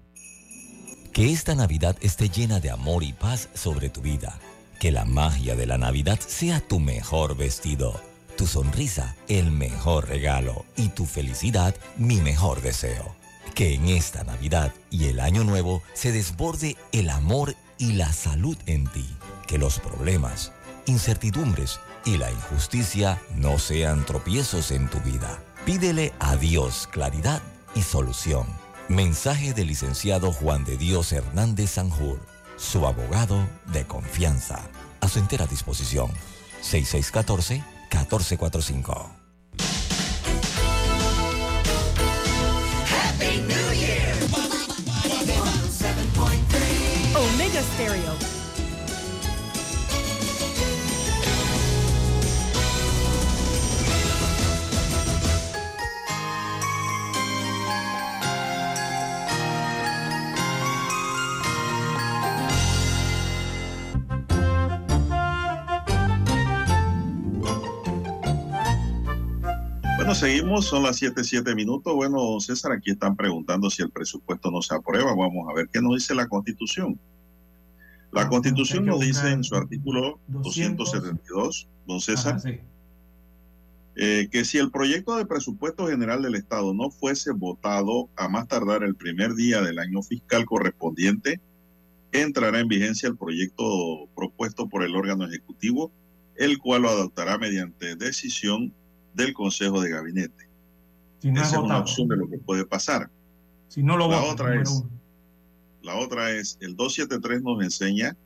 Que esta Navidad esté llena de amor y paz sobre tu vida. Que la magia de la Navidad sea tu mejor vestido, tu sonrisa el mejor regalo y tu felicidad mi mejor deseo. Que en esta Navidad y el Año Nuevo se desborde el amor y la salud en ti. Que los problemas, incertidumbres y la injusticia no sean tropiezos en tu vida. Pídele a Dios claridad y solución. Mensaje del licenciado Juan de Dios Hernández Sanjur, su abogado de confianza. A su entera disposición. 6614-1445. Seguimos, son las 7, 7 minutos. Bueno, César, aquí están preguntando si el presupuesto no se aprueba. Vamos a ver qué nos dice la Constitución. La Constitución nos dice en su artículo 272, don César, eh, que si el proyecto de presupuesto general del Estado no fuese votado a más tardar el primer día del año fiscal correspondiente, entrará en vigencia el proyecto propuesto por el órgano ejecutivo, el cual lo adoptará mediante decisión del Consejo de Gabinete. Si no es Esa es una opción de lo que puede pasar. Si no lo la vota, otra es, uno. la otra es, el 273 nos enseña,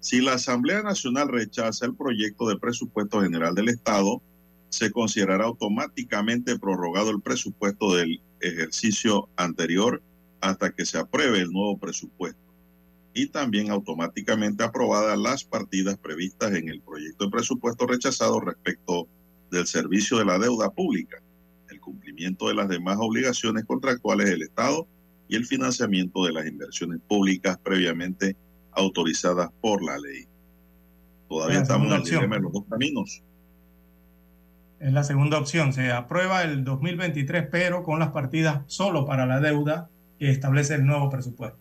si la Asamblea Nacional rechaza el proyecto de presupuesto general del Estado, se considerará automáticamente prorrogado el presupuesto del ejercicio anterior hasta que se apruebe el nuevo presupuesto y también automáticamente aprobadas las partidas previstas en el proyecto de presupuesto rechazado respecto del servicio de la deuda pública, el cumplimiento de las demás obligaciones contractuales del Estado y el financiamiento de las inversiones públicas previamente autorizadas por la ley. Todavía estamos en el dilema de los dos caminos. Es la segunda opción. Se aprueba el 2023, pero con las partidas solo para la deuda que establece el nuevo presupuesto.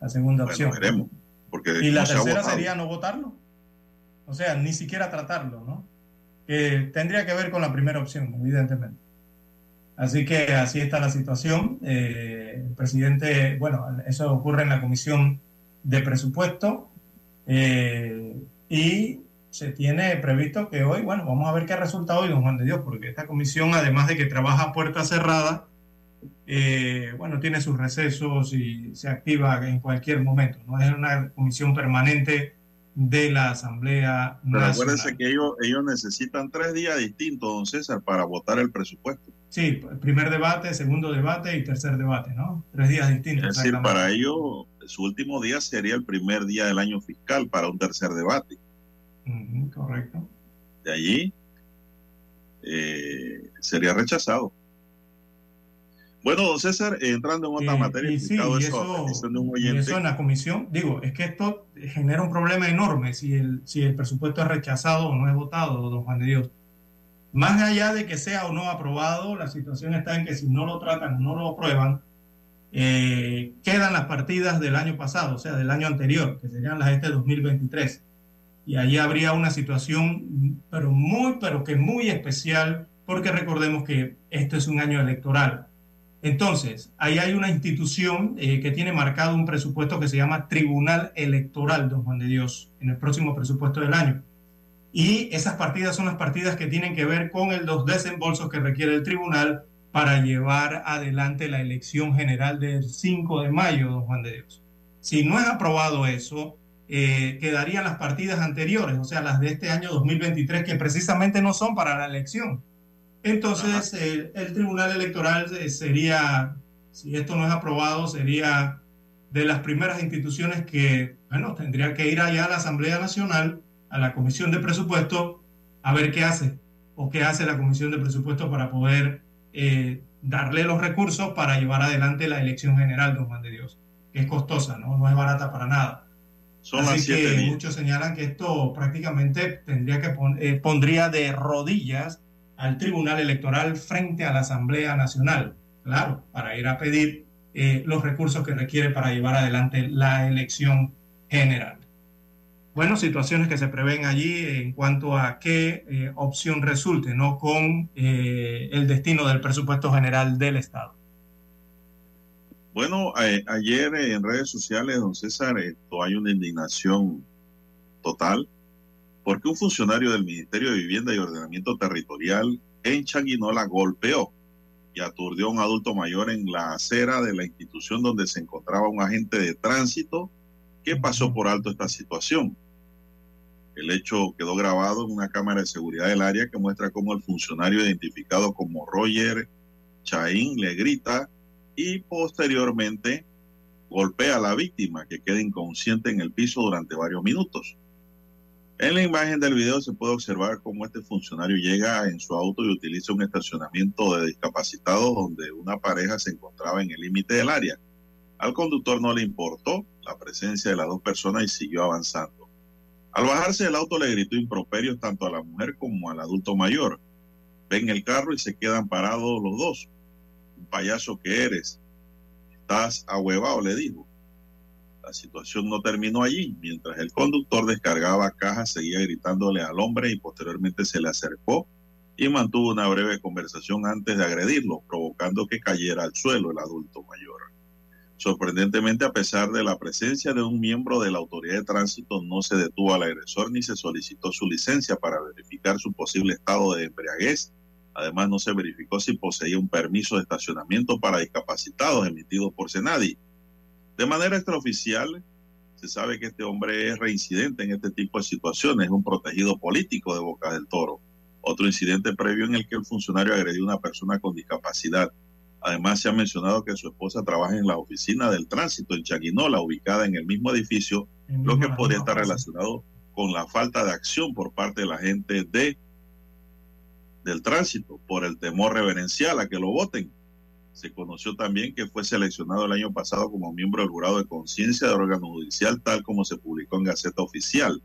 La segunda Bueno, opción. veremos. Porque Y la tercera sería no votarlo. O sea, ni siquiera tratarlo, ¿no? Que tendría que ver con la primera opción, evidentemente. Así que así está la situación. Eh, el presidente, bueno, eso ocurre en la comisión de presupuesto eh, y se tiene previsto que hoy, bueno, vamos a ver qué resulta hoy, don Juan de Dios, porque esta comisión, además de que trabaja a puerta cerrada, eh, bueno, tiene sus recesos y se activa en cualquier momento. No es una comisión permanente de la Asamblea Pero Nacional. acuérdense que ellos, ellos necesitan tres días distintos, don César, para votar el presupuesto. Sí, primer debate, segundo debate y tercer debate, ¿no? Tres días distintos. Es decir, para ellos, su último día sería el primer día del año fiscal para un tercer debate. Correcto. De allí eh, sería rechazado. Bueno, don César, entrando en otra Eh, materia, y sí, y eso eso, de un y oyente, eso en la comisión, digo, es que esto genera un problema enorme si el, si el presupuesto es rechazado o no es votado, don Juan de Dios. Más allá de que sea o no aprobado, la situación está en que si no lo tratan o no lo aprueban, eh, quedan las partidas del año pasado, o sea, del año anterior, que serían las de este 2023. Y ahí habría una situación, pero muy, pero que muy especial, porque recordemos que esto es un año electoral. Entonces, ahí hay una institución eh, que tiene marcado un presupuesto que se llama Tribunal Electoral, don Juan de Dios, en el próximo presupuesto del año. Y esas partidas son las partidas que tienen que ver con el, los desembolsos que requiere el tribunal para llevar adelante la elección general del 5 de mayo, don Juan de Dios. Si no es aprobado eso, eh, quedarían las partidas anteriores, o sea, las de este año 2023, que precisamente no son para la elección. Entonces, eh, el Tribunal Electoral eh, sería, si esto no es aprobado, sería de las primeras instituciones que, bueno, tendría que ir allá a la Asamblea Nacional, a la Comisión de Presupuesto, a ver qué hace o qué hace la Comisión de Presupuesto para poder eh, darle los recursos para llevar adelante la elección general, don Juan de Dios, que es costosa, ¿no? No es barata para nada. son las Así siete que días. muchos señalan que esto prácticamente tendría que pon- eh, pondría de rodillas al Tribunal Electoral frente a la Asamblea Nacional, claro, para ir a pedir eh, los recursos que requiere para llevar adelante la elección general. Bueno, situaciones que se prevén allí en cuanto a qué eh, opción resulte, ¿no? Con eh, el destino del presupuesto general del Estado. Bueno, ayer en redes sociales, don César, esto hay una indignación total porque un funcionario del Ministerio de Vivienda y Ordenamiento Territorial en Changuinola golpeó y aturdió a un adulto mayor en la acera de la institución donde se encontraba un agente de tránsito que pasó por alto esta situación. El hecho quedó grabado en una cámara de seguridad del área que muestra cómo el funcionario identificado como Roger Chaín le grita y posteriormente golpea a la víctima que queda inconsciente en el piso durante varios minutos. En la imagen del video se puede observar cómo este funcionario llega en su auto y utiliza un estacionamiento de discapacitados donde una pareja se encontraba en el límite del área. Al conductor no le importó la presencia de las dos personas y siguió avanzando. Al bajarse del auto le gritó improperios tanto a la mujer como al adulto mayor. Ven el carro y se quedan parados los dos. Un payaso que eres. Estás ahuevado, le dijo. La situación no terminó allí. Mientras el conductor descargaba cajas, seguía gritándole al hombre y posteriormente se le acercó y mantuvo una breve conversación antes de agredirlo, provocando que cayera al suelo el adulto mayor. Sorprendentemente, a pesar de la presencia de un miembro de la autoridad de tránsito, no se detuvo al agresor ni se solicitó su licencia para verificar su posible estado de embriaguez. Además, no se verificó si poseía un permiso de estacionamiento para discapacitados emitido por Senadi. De manera extraoficial, se sabe que este hombre es reincidente en este tipo de situaciones, es un protegido político de Boca del Toro. Otro incidente previo en el que el funcionario agredió a una persona con discapacidad. Además, se ha mencionado que su esposa trabaja en la oficina del tránsito en Chaguinola, ubicada en el mismo edificio, lo que podría estar relacionado con la falta de acción por parte de la gente de, del tránsito, por el temor reverencial a que lo voten. Se conoció también que fue seleccionado el año pasado como miembro del jurado de conciencia del órgano judicial, tal como se publicó en Gaceta Oficial.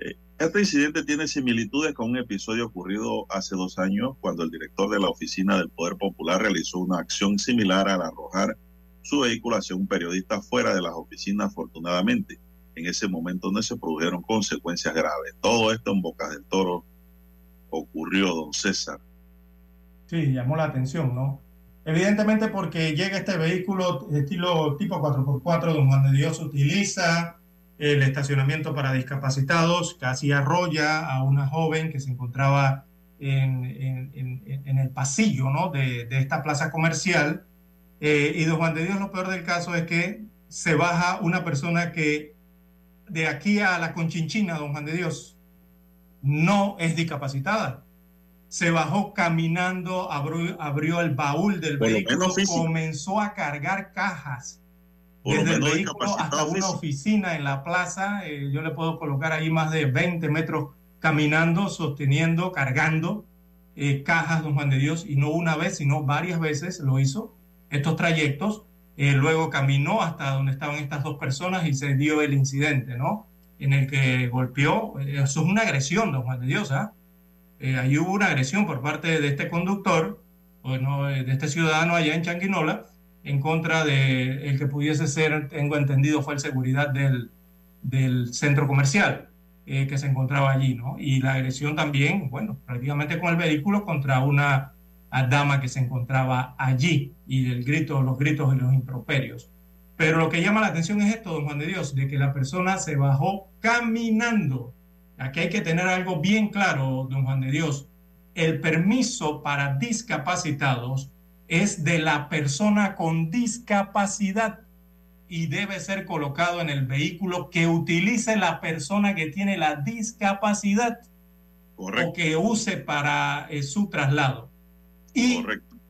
Eh, este incidente tiene similitudes con un episodio ocurrido hace dos años cuando el director de la Oficina del Poder Popular realizó una acción similar al arrojar su vehículo hacia un periodista fuera de las oficinas, afortunadamente. En ese momento no se produjeron consecuencias graves. Todo esto en Bocas del Toro ocurrió, don César. Sí, llamó la atención, ¿no? Evidentemente porque llega este vehículo estilo tipo 4x4, don Juan de Dios utiliza el estacionamiento para discapacitados, casi arrolla a una joven que se encontraba en, en, en, el pasillo ¿no? de, de, esta plaza comercial. Eh, y don Juan de Dios, lo peor del caso es que se baja una persona que de aquí a la Conchinchina, don Juan de Dios, no es discapacitada se bajó caminando, abrió, abrió el baúl del Por lo vehículo, comenzó a cargar cajas Por desde el vehículo hasta una físico. oficina en la plaza. eh, yo le puedo colocar ahí más de 20 metros caminando, sosteniendo, cargando eh, cajas, don Juan de Dios, y no una vez, sino varias veces lo hizo, estos trayectos. Eh, luego caminó hasta donde estaban estas dos personas y se dio el incidente, ¿no? En el que golpeó. eh, Eso es una agresión, don Juan de Dios, ¿ah? Eh, ahí hubo una agresión por parte de este conductor, o no, eh, de este ciudadano allá en Changuinola, en contra de el que pudiese ser, tengo entendido, fue el seguridad del, del centro comercial eh, que se encontraba allí, ¿no? Y la agresión también, bueno, prácticamente con el vehículo contra una dama que se encontraba allí y el grito, los gritos y los improperios. Pero lo que llama la atención es esto, don Juan de Dios, de que la persona se bajó caminando. Aquí hay que tener algo bien claro, don Juan de Dios. El permiso para discapacitados es de la persona con discapacidad y debe ser colocado en el vehículo que utilice la persona que tiene la discapacidad o que use para eh, su traslado. Y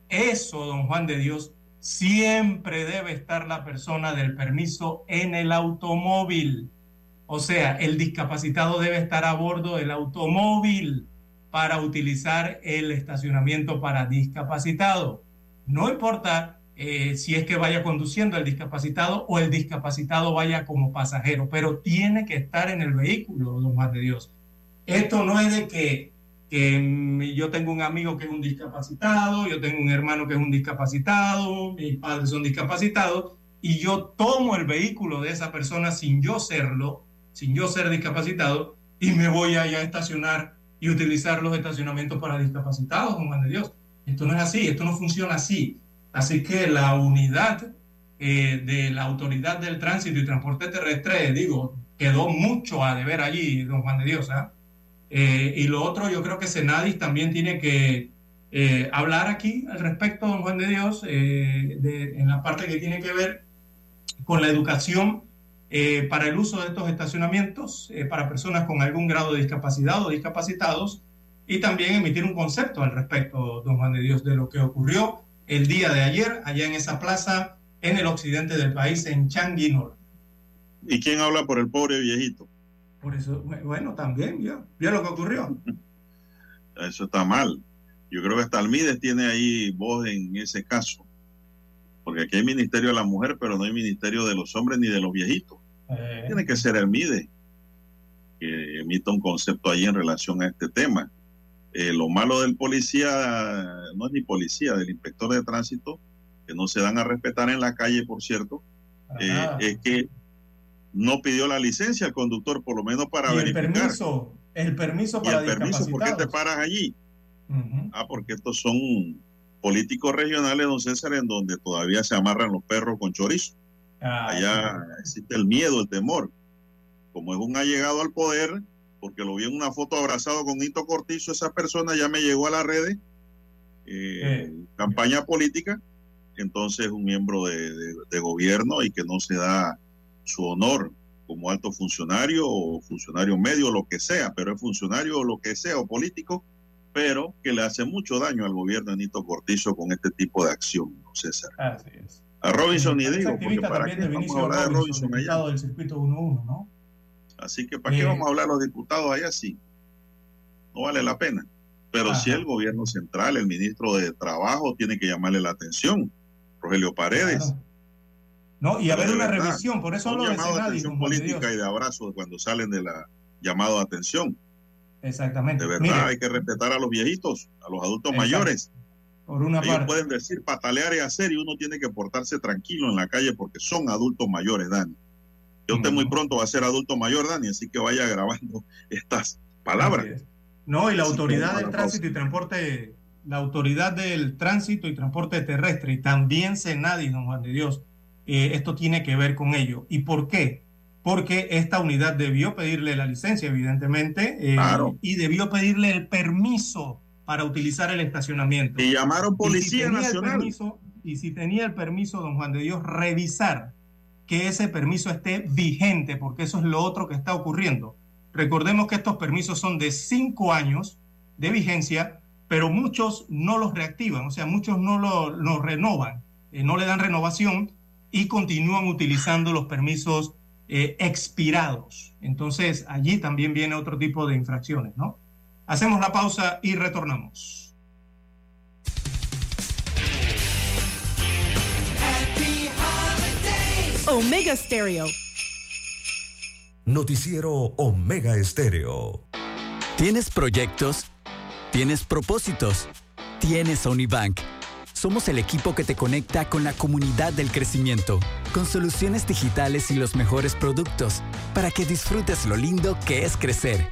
eso, don Juan de Dios, siempre debe estar la persona del permiso en el automóvil. O sea, el discapacitado debe estar a bordo del automóvil para utilizar el estacionamiento para discapacitado. No importa eh, si es que vaya conduciendo el discapacitado o el discapacitado vaya como pasajero, pero tiene que estar en el vehículo, don Juan de Dios. Esto no es de que, que mm, yo tengo un amigo que es un discapacitado, yo tengo un hermano que es un discapacitado, mis padres son discapacitados, y yo tomo el vehículo de esa persona sin yo serlo, sin yo ser discapacitado, y me voy allá a estacionar y utilizar los estacionamientos para discapacitados, Juan de Dios. Esto no es así, esto no funciona así. Así que la unidad eh, de la Autoridad del Tránsito y Transporte Terrestre, digo, quedó mucho a deber allí, don Juan de Dios. ¿ah? Eh, y lo otro, yo creo que Senadis también tiene que eh, hablar aquí al respecto, don Juan de Dios, eh, de- en la parte que tiene que ver con la educación eh, para el uso de estos estacionamientos eh, para personas con algún grado de discapacidad o discapacitados y también emitir un concepto al respecto, don Juan de Dios, de lo que ocurrió el día de ayer allá en esa plaza en el occidente del país, en Changuinor. ¿Y quién habla por el pobre viejito? Por eso, bueno, también, vio, vio lo que ocurrió. Eso está mal. Yo creo que hasta Almides tiene ahí voz en ese caso. Porque aquí hay Ministerio de la Mujer, pero no hay Ministerio de los Hombres ni de los viejitos. Eh, Tiene que ser el MIDE que emita un concepto ahí en relación a este tema. Eh, lo malo del policía, no es ni policía, del inspector de tránsito, que no se dan a respetar en la calle, por cierto, eh, es que no pidió la licencia al conductor, por lo menos para y el verificar. permiso, el permiso Y para el permiso, ¿por qué te paras allí? Ah, porque estos son políticos regionales, don César, en donde todavía se amarran los perros con chorizo. Ah, Allá existe el miedo, el temor. Como es un allegado al poder, porque lo vi en una foto abrazado con Hito Cortizo, esa persona ya me llegó a las redes, eh, campaña política, entonces un miembro de, de- de gobierno y que no se da su honor como alto funcionario o funcionario medio, lo que sea, pero es funcionario o lo que sea, o político, pero que le hace mucho daño al gobierno de Nito Cortizo con este tipo de acción, ¿no, César. Así es. A Robinson ni Es digo, porque para qué vamos a hablar de Robinson, Robinson allá. del circuito 1-1, ¿no? Así que para qué Eh. vamos a hablar los diputados allá sí. No vale la pena. Pero si el gobierno central, el ministro de Trabajo, tiene que llamarle la atención, Rogelio Paredes. No, y haber una revisión, por eso hablo de llamado de atención política Dios. y de abrazo cuando salen de la llamado de atención. Exactamente. De verdad, Mire, hay que respetar a los viejitos, a los adultos mayores. Por una Ellos parte. pueden decir patalear y hacer y uno tiene que portarse tranquilo en la calle porque son adultos mayores, Dani. Yo usted muy pronto va a ser adulto mayor, Dani, así que vaya grabando estas palabras. No, y la Así autoridad del tránsito y transporte, la autoridad del tránsito y transporte terrestre, y también Senadi, don Juan de Dios, eh, esto tiene que ver con ello. ¿Y por qué? Porque esta unidad debió pedirle la licencia, evidentemente, eh, Claro. y debió pedirle el permiso para utilizar el estacionamiento. Y llamaron Y si Policía tenía el Nacional. permiso- y si tenía el permiso, don Juan de Dios, revisar que ese permiso esté vigente, porque eso es lo otro que está ocurriendo. Recordemos que estos permisos son de cinco años de vigencia, pero muchos no los reactivan, o sea, muchos no lo, lo renovan, eh, no le dan renovación y continúan utilizando los permisos eh, expirados. Entonces, allí también viene otro tipo de infracciones, ¿no? Hacemos la pausa y retornamos. Omega Stereo. Noticiero Omega Estéreo. ¿Tienes proyectos? ¿Tienes propósitos? Tienes Unibank. Somos el equipo que te conecta con la comunidad del crecimiento, con soluciones digitales y los mejores productos, para que disfrutes lo lindo que es crecer.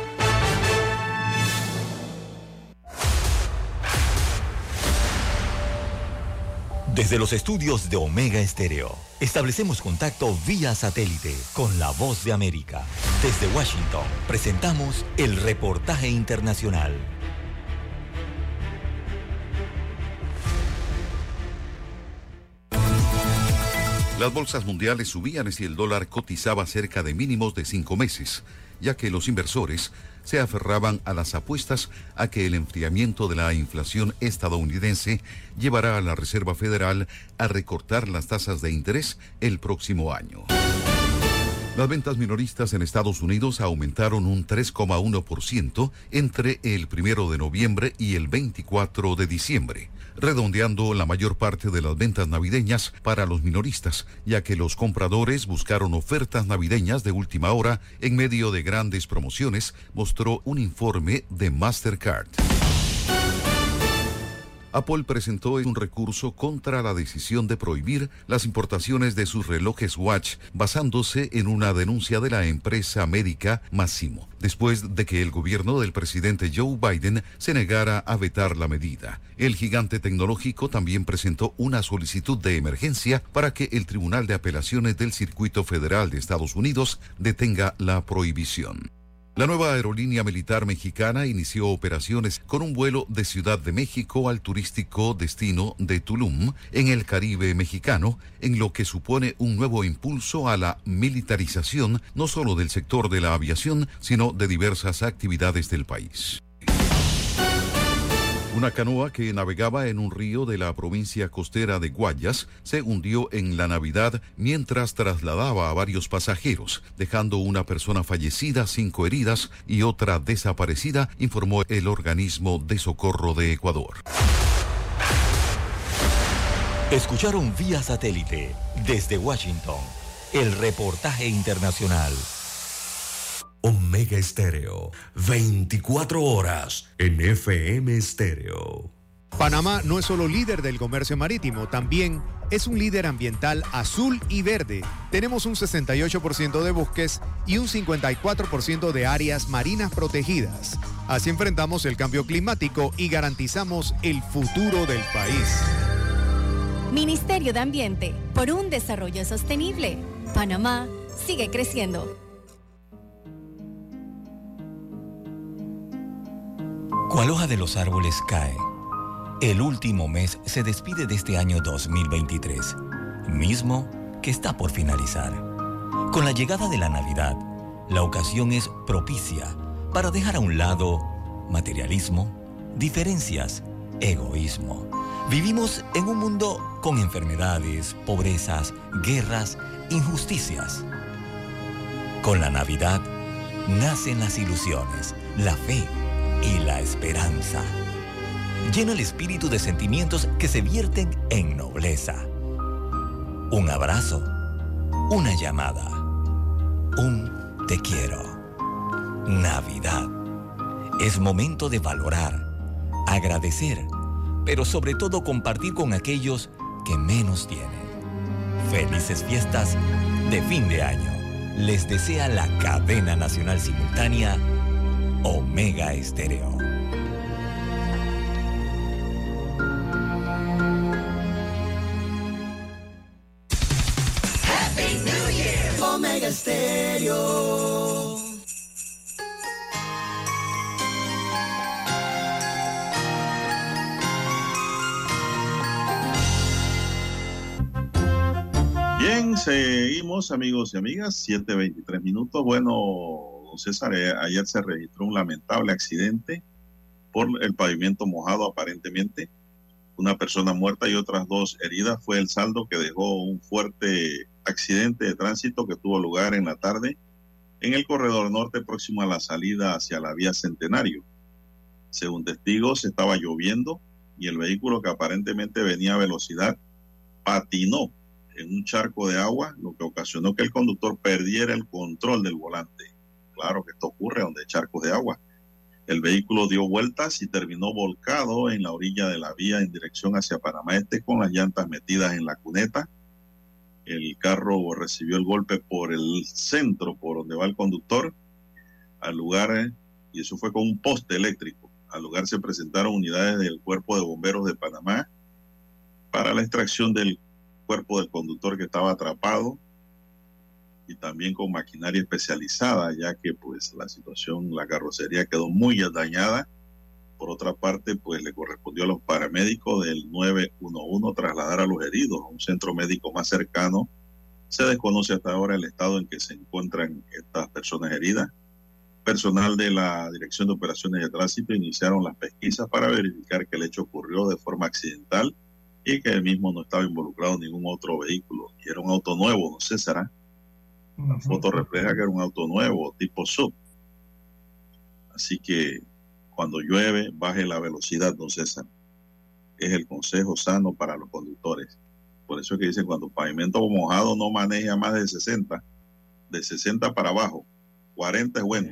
Desde los estudios de Omega Estéreo, establecemos contacto vía satélite con la voz de América. Desde Washington, presentamos el reportaje internacional. Las bolsas mundiales subían y el dólar cotizaba cerca de mínimos de cinco meses, ya que los inversores se aferraban a las apuestas a que el enfriamiento de la inflación estadounidense llevará a la Reserva Federal a recortar las tasas de interés el próximo año. Las ventas minoristas en Estados Unidos aumentaron un 3,1% entre el primero de noviembre y el 24 de diciembre, redondeando la mayor parte de las ventas navideñas para los minoristas, ya que los compradores buscaron ofertas navideñas de última hora en medio de grandes promociones, mostró un informe de Mastercard. Apple presentó un recurso contra la decisión de prohibir las importaciones de sus relojes Watch basándose en una denuncia de la empresa médica Massimo, después de que el gobierno del presidente Joe Biden se negara a vetar la medida. El gigante tecnológico también presentó una solicitud de emergencia para que el Tribunal de Apelaciones del Circuito Federal de Estados Unidos detenga la prohibición. La nueva aerolínea militar mexicana inició operaciones con un vuelo de Ciudad de México al turístico destino de Tulum, en el Caribe mexicano, en lo que supone un nuevo impulso a la militarización no solo del sector de la aviación, sino de diversas actividades del país. Una canoa que navegaba en un río de la provincia costera de Guayas se hundió en la Navidad mientras trasladaba a varios pasajeros, dejando una persona fallecida, cinco heridas y otra desaparecida, informó el organismo de socorro de Ecuador. Escucharon vía satélite desde Washington el reportaje internacional. Omega Estéreo, 24 horas en FM Estéreo. Panamá no es solo líder del comercio marítimo, también es un líder ambiental azul y verde. Tenemos un 68% de bosques y un 54% de áreas marinas protegidas. Así enfrentamos el cambio climático y garantizamos el futuro del país. Ministerio de Ambiente, por un desarrollo sostenible. Panamá sigue creciendo. Cual hoja de los árboles cae, El último mes se despide de este año 2023, mismo que está por finalizar. Con la llegada de la Navidad, la ocasión es propicia para dejar a un lado materialismo, diferencias, egoísmo. Vivimos en un mundo con enfermedades, pobrezas, guerras, injusticias. Con la Navidad nacen las ilusiones, la fe y la esperanza. Llena el espíritu de sentimientos que se vierten en nobleza. Un abrazo, una llamada, un te quiero. Navidad. Es momento de valorar, agradecer, pero sobre todo compartir con aquellos que menos tienen. Felices fiestas de fin de año. Les desea la cadena nacional simultánea Omega Estéreo. Omega Stereo. Bien, seguimos amigos y amigas, 7.23 minutos. Bueno, César, eh, ayer se registró un lamentable accidente por el pavimento mojado aparentemente. Una persona muerta y otras dos heridas fue el saldo que dejó un fuerte accidente de tránsito que tuvo lugar en la tarde en el corredor norte próximo a la salida hacia la vía Centenario. Según testigos, estaba lloviendo y el vehículo que aparentemente venía a velocidad patinó en un charco de agua, lo que ocasionó que el conductor perdiera el control del volante. Claro que esto ocurre donde hay charcos de agua. El vehículo dio vueltas y terminó volcado en la orilla de la vía en dirección hacia Panamá Este con las llantas metidas en la cuneta. El carro recibió el golpe por el centro, por donde va el conductor, al lugar, y eso fue con un poste eléctrico. Al lugar se presentaron unidades del Cuerpo de Bomberos de Panamá para la extracción del cuerpo del conductor que estaba atrapado y también con maquinaria especializada, ya que pues la situación, la carrocería quedó muy dañada. Por otra parte, pues le correspondió a los paramédicos del 911 trasladar a los heridos a un centro médico más cercano. Se desconoce hasta ahora el estado en que se encuentran estas personas heridas. Personal de la Dirección de Operaciones de Tránsito iniciaron las pesquisas para verificar que el hecho ocurrió de forma accidental y que el mismo no estaba involucrado en ningún otro vehículo. Y era un auto nuevo, no sé, será. La foto refleja que era un auto nuevo, tipo sub. Así que cuando llueve, baje la velocidad, don César. Es el consejo sano para los conductores. Por eso es que dice, cuando pavimento mojado no maneja más de 60, de 60 para abajo. 40 es bueno.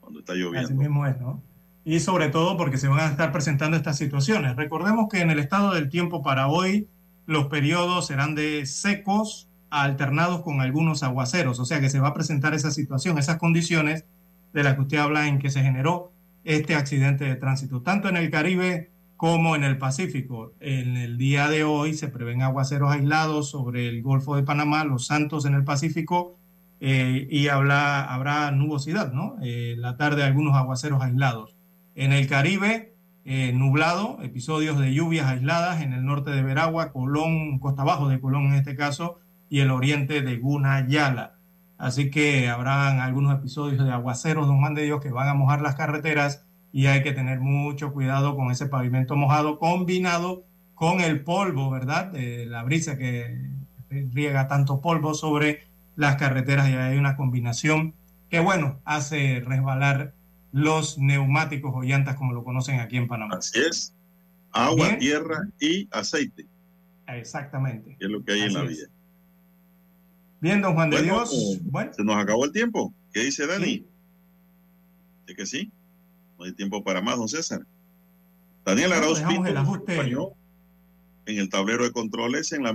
Cuando está lloviendo. Así mismo es, ¿no? y sobre todo porque se van a estar presentando estas situaciones. Recordemos que en el estado del tiempo para hoy los periodos serán de secos alternados con algunos aguaceros, o sea que se va a presentar esa situación, esas condiciones de las que usted habla en que se generó este accidente de tránsito, tanto en el Caribe como en el Pacífico. En el día de hoy se prevén aguaceros aislados sobre el Golfo de Panamá, Los Santos en el Pacífico, eh, y habrá nubosidad, ¿no? Eh, la tarde algunos aguaceros aislados. En el Caribe, eh, nublado, episodios de lluvias aisladas en el norte de Veragua, Colón, costa abajo de Colón en este caso, y el oriente de Gunayala. Así que habrán algunos episodios de aguaceros, don Juan de Dios, que van a mojar las carreteras y hay que tener mucho cuidado con ese pavimento mojado combinado con el polvo, ¿verdad? De la brisa que riega tanto polvo sobre las carreteras y hay una combinación que, bueno, hace resbalar los neumáticos o llantas como lo conocen aquí en Panamá. Así es. Agua, Bien. tierra y aceite. Exactamente. Es lo que hay Así en la es. Bien, don Juan de Bueno, Dios. Bueno, Se nos acabó el tiempo. ¿Qué dice Dani? ¿Sí que sí? No hay tiempo para más, don César. Daniel Arauz Pinto el ajuste. en el tablero de controles en la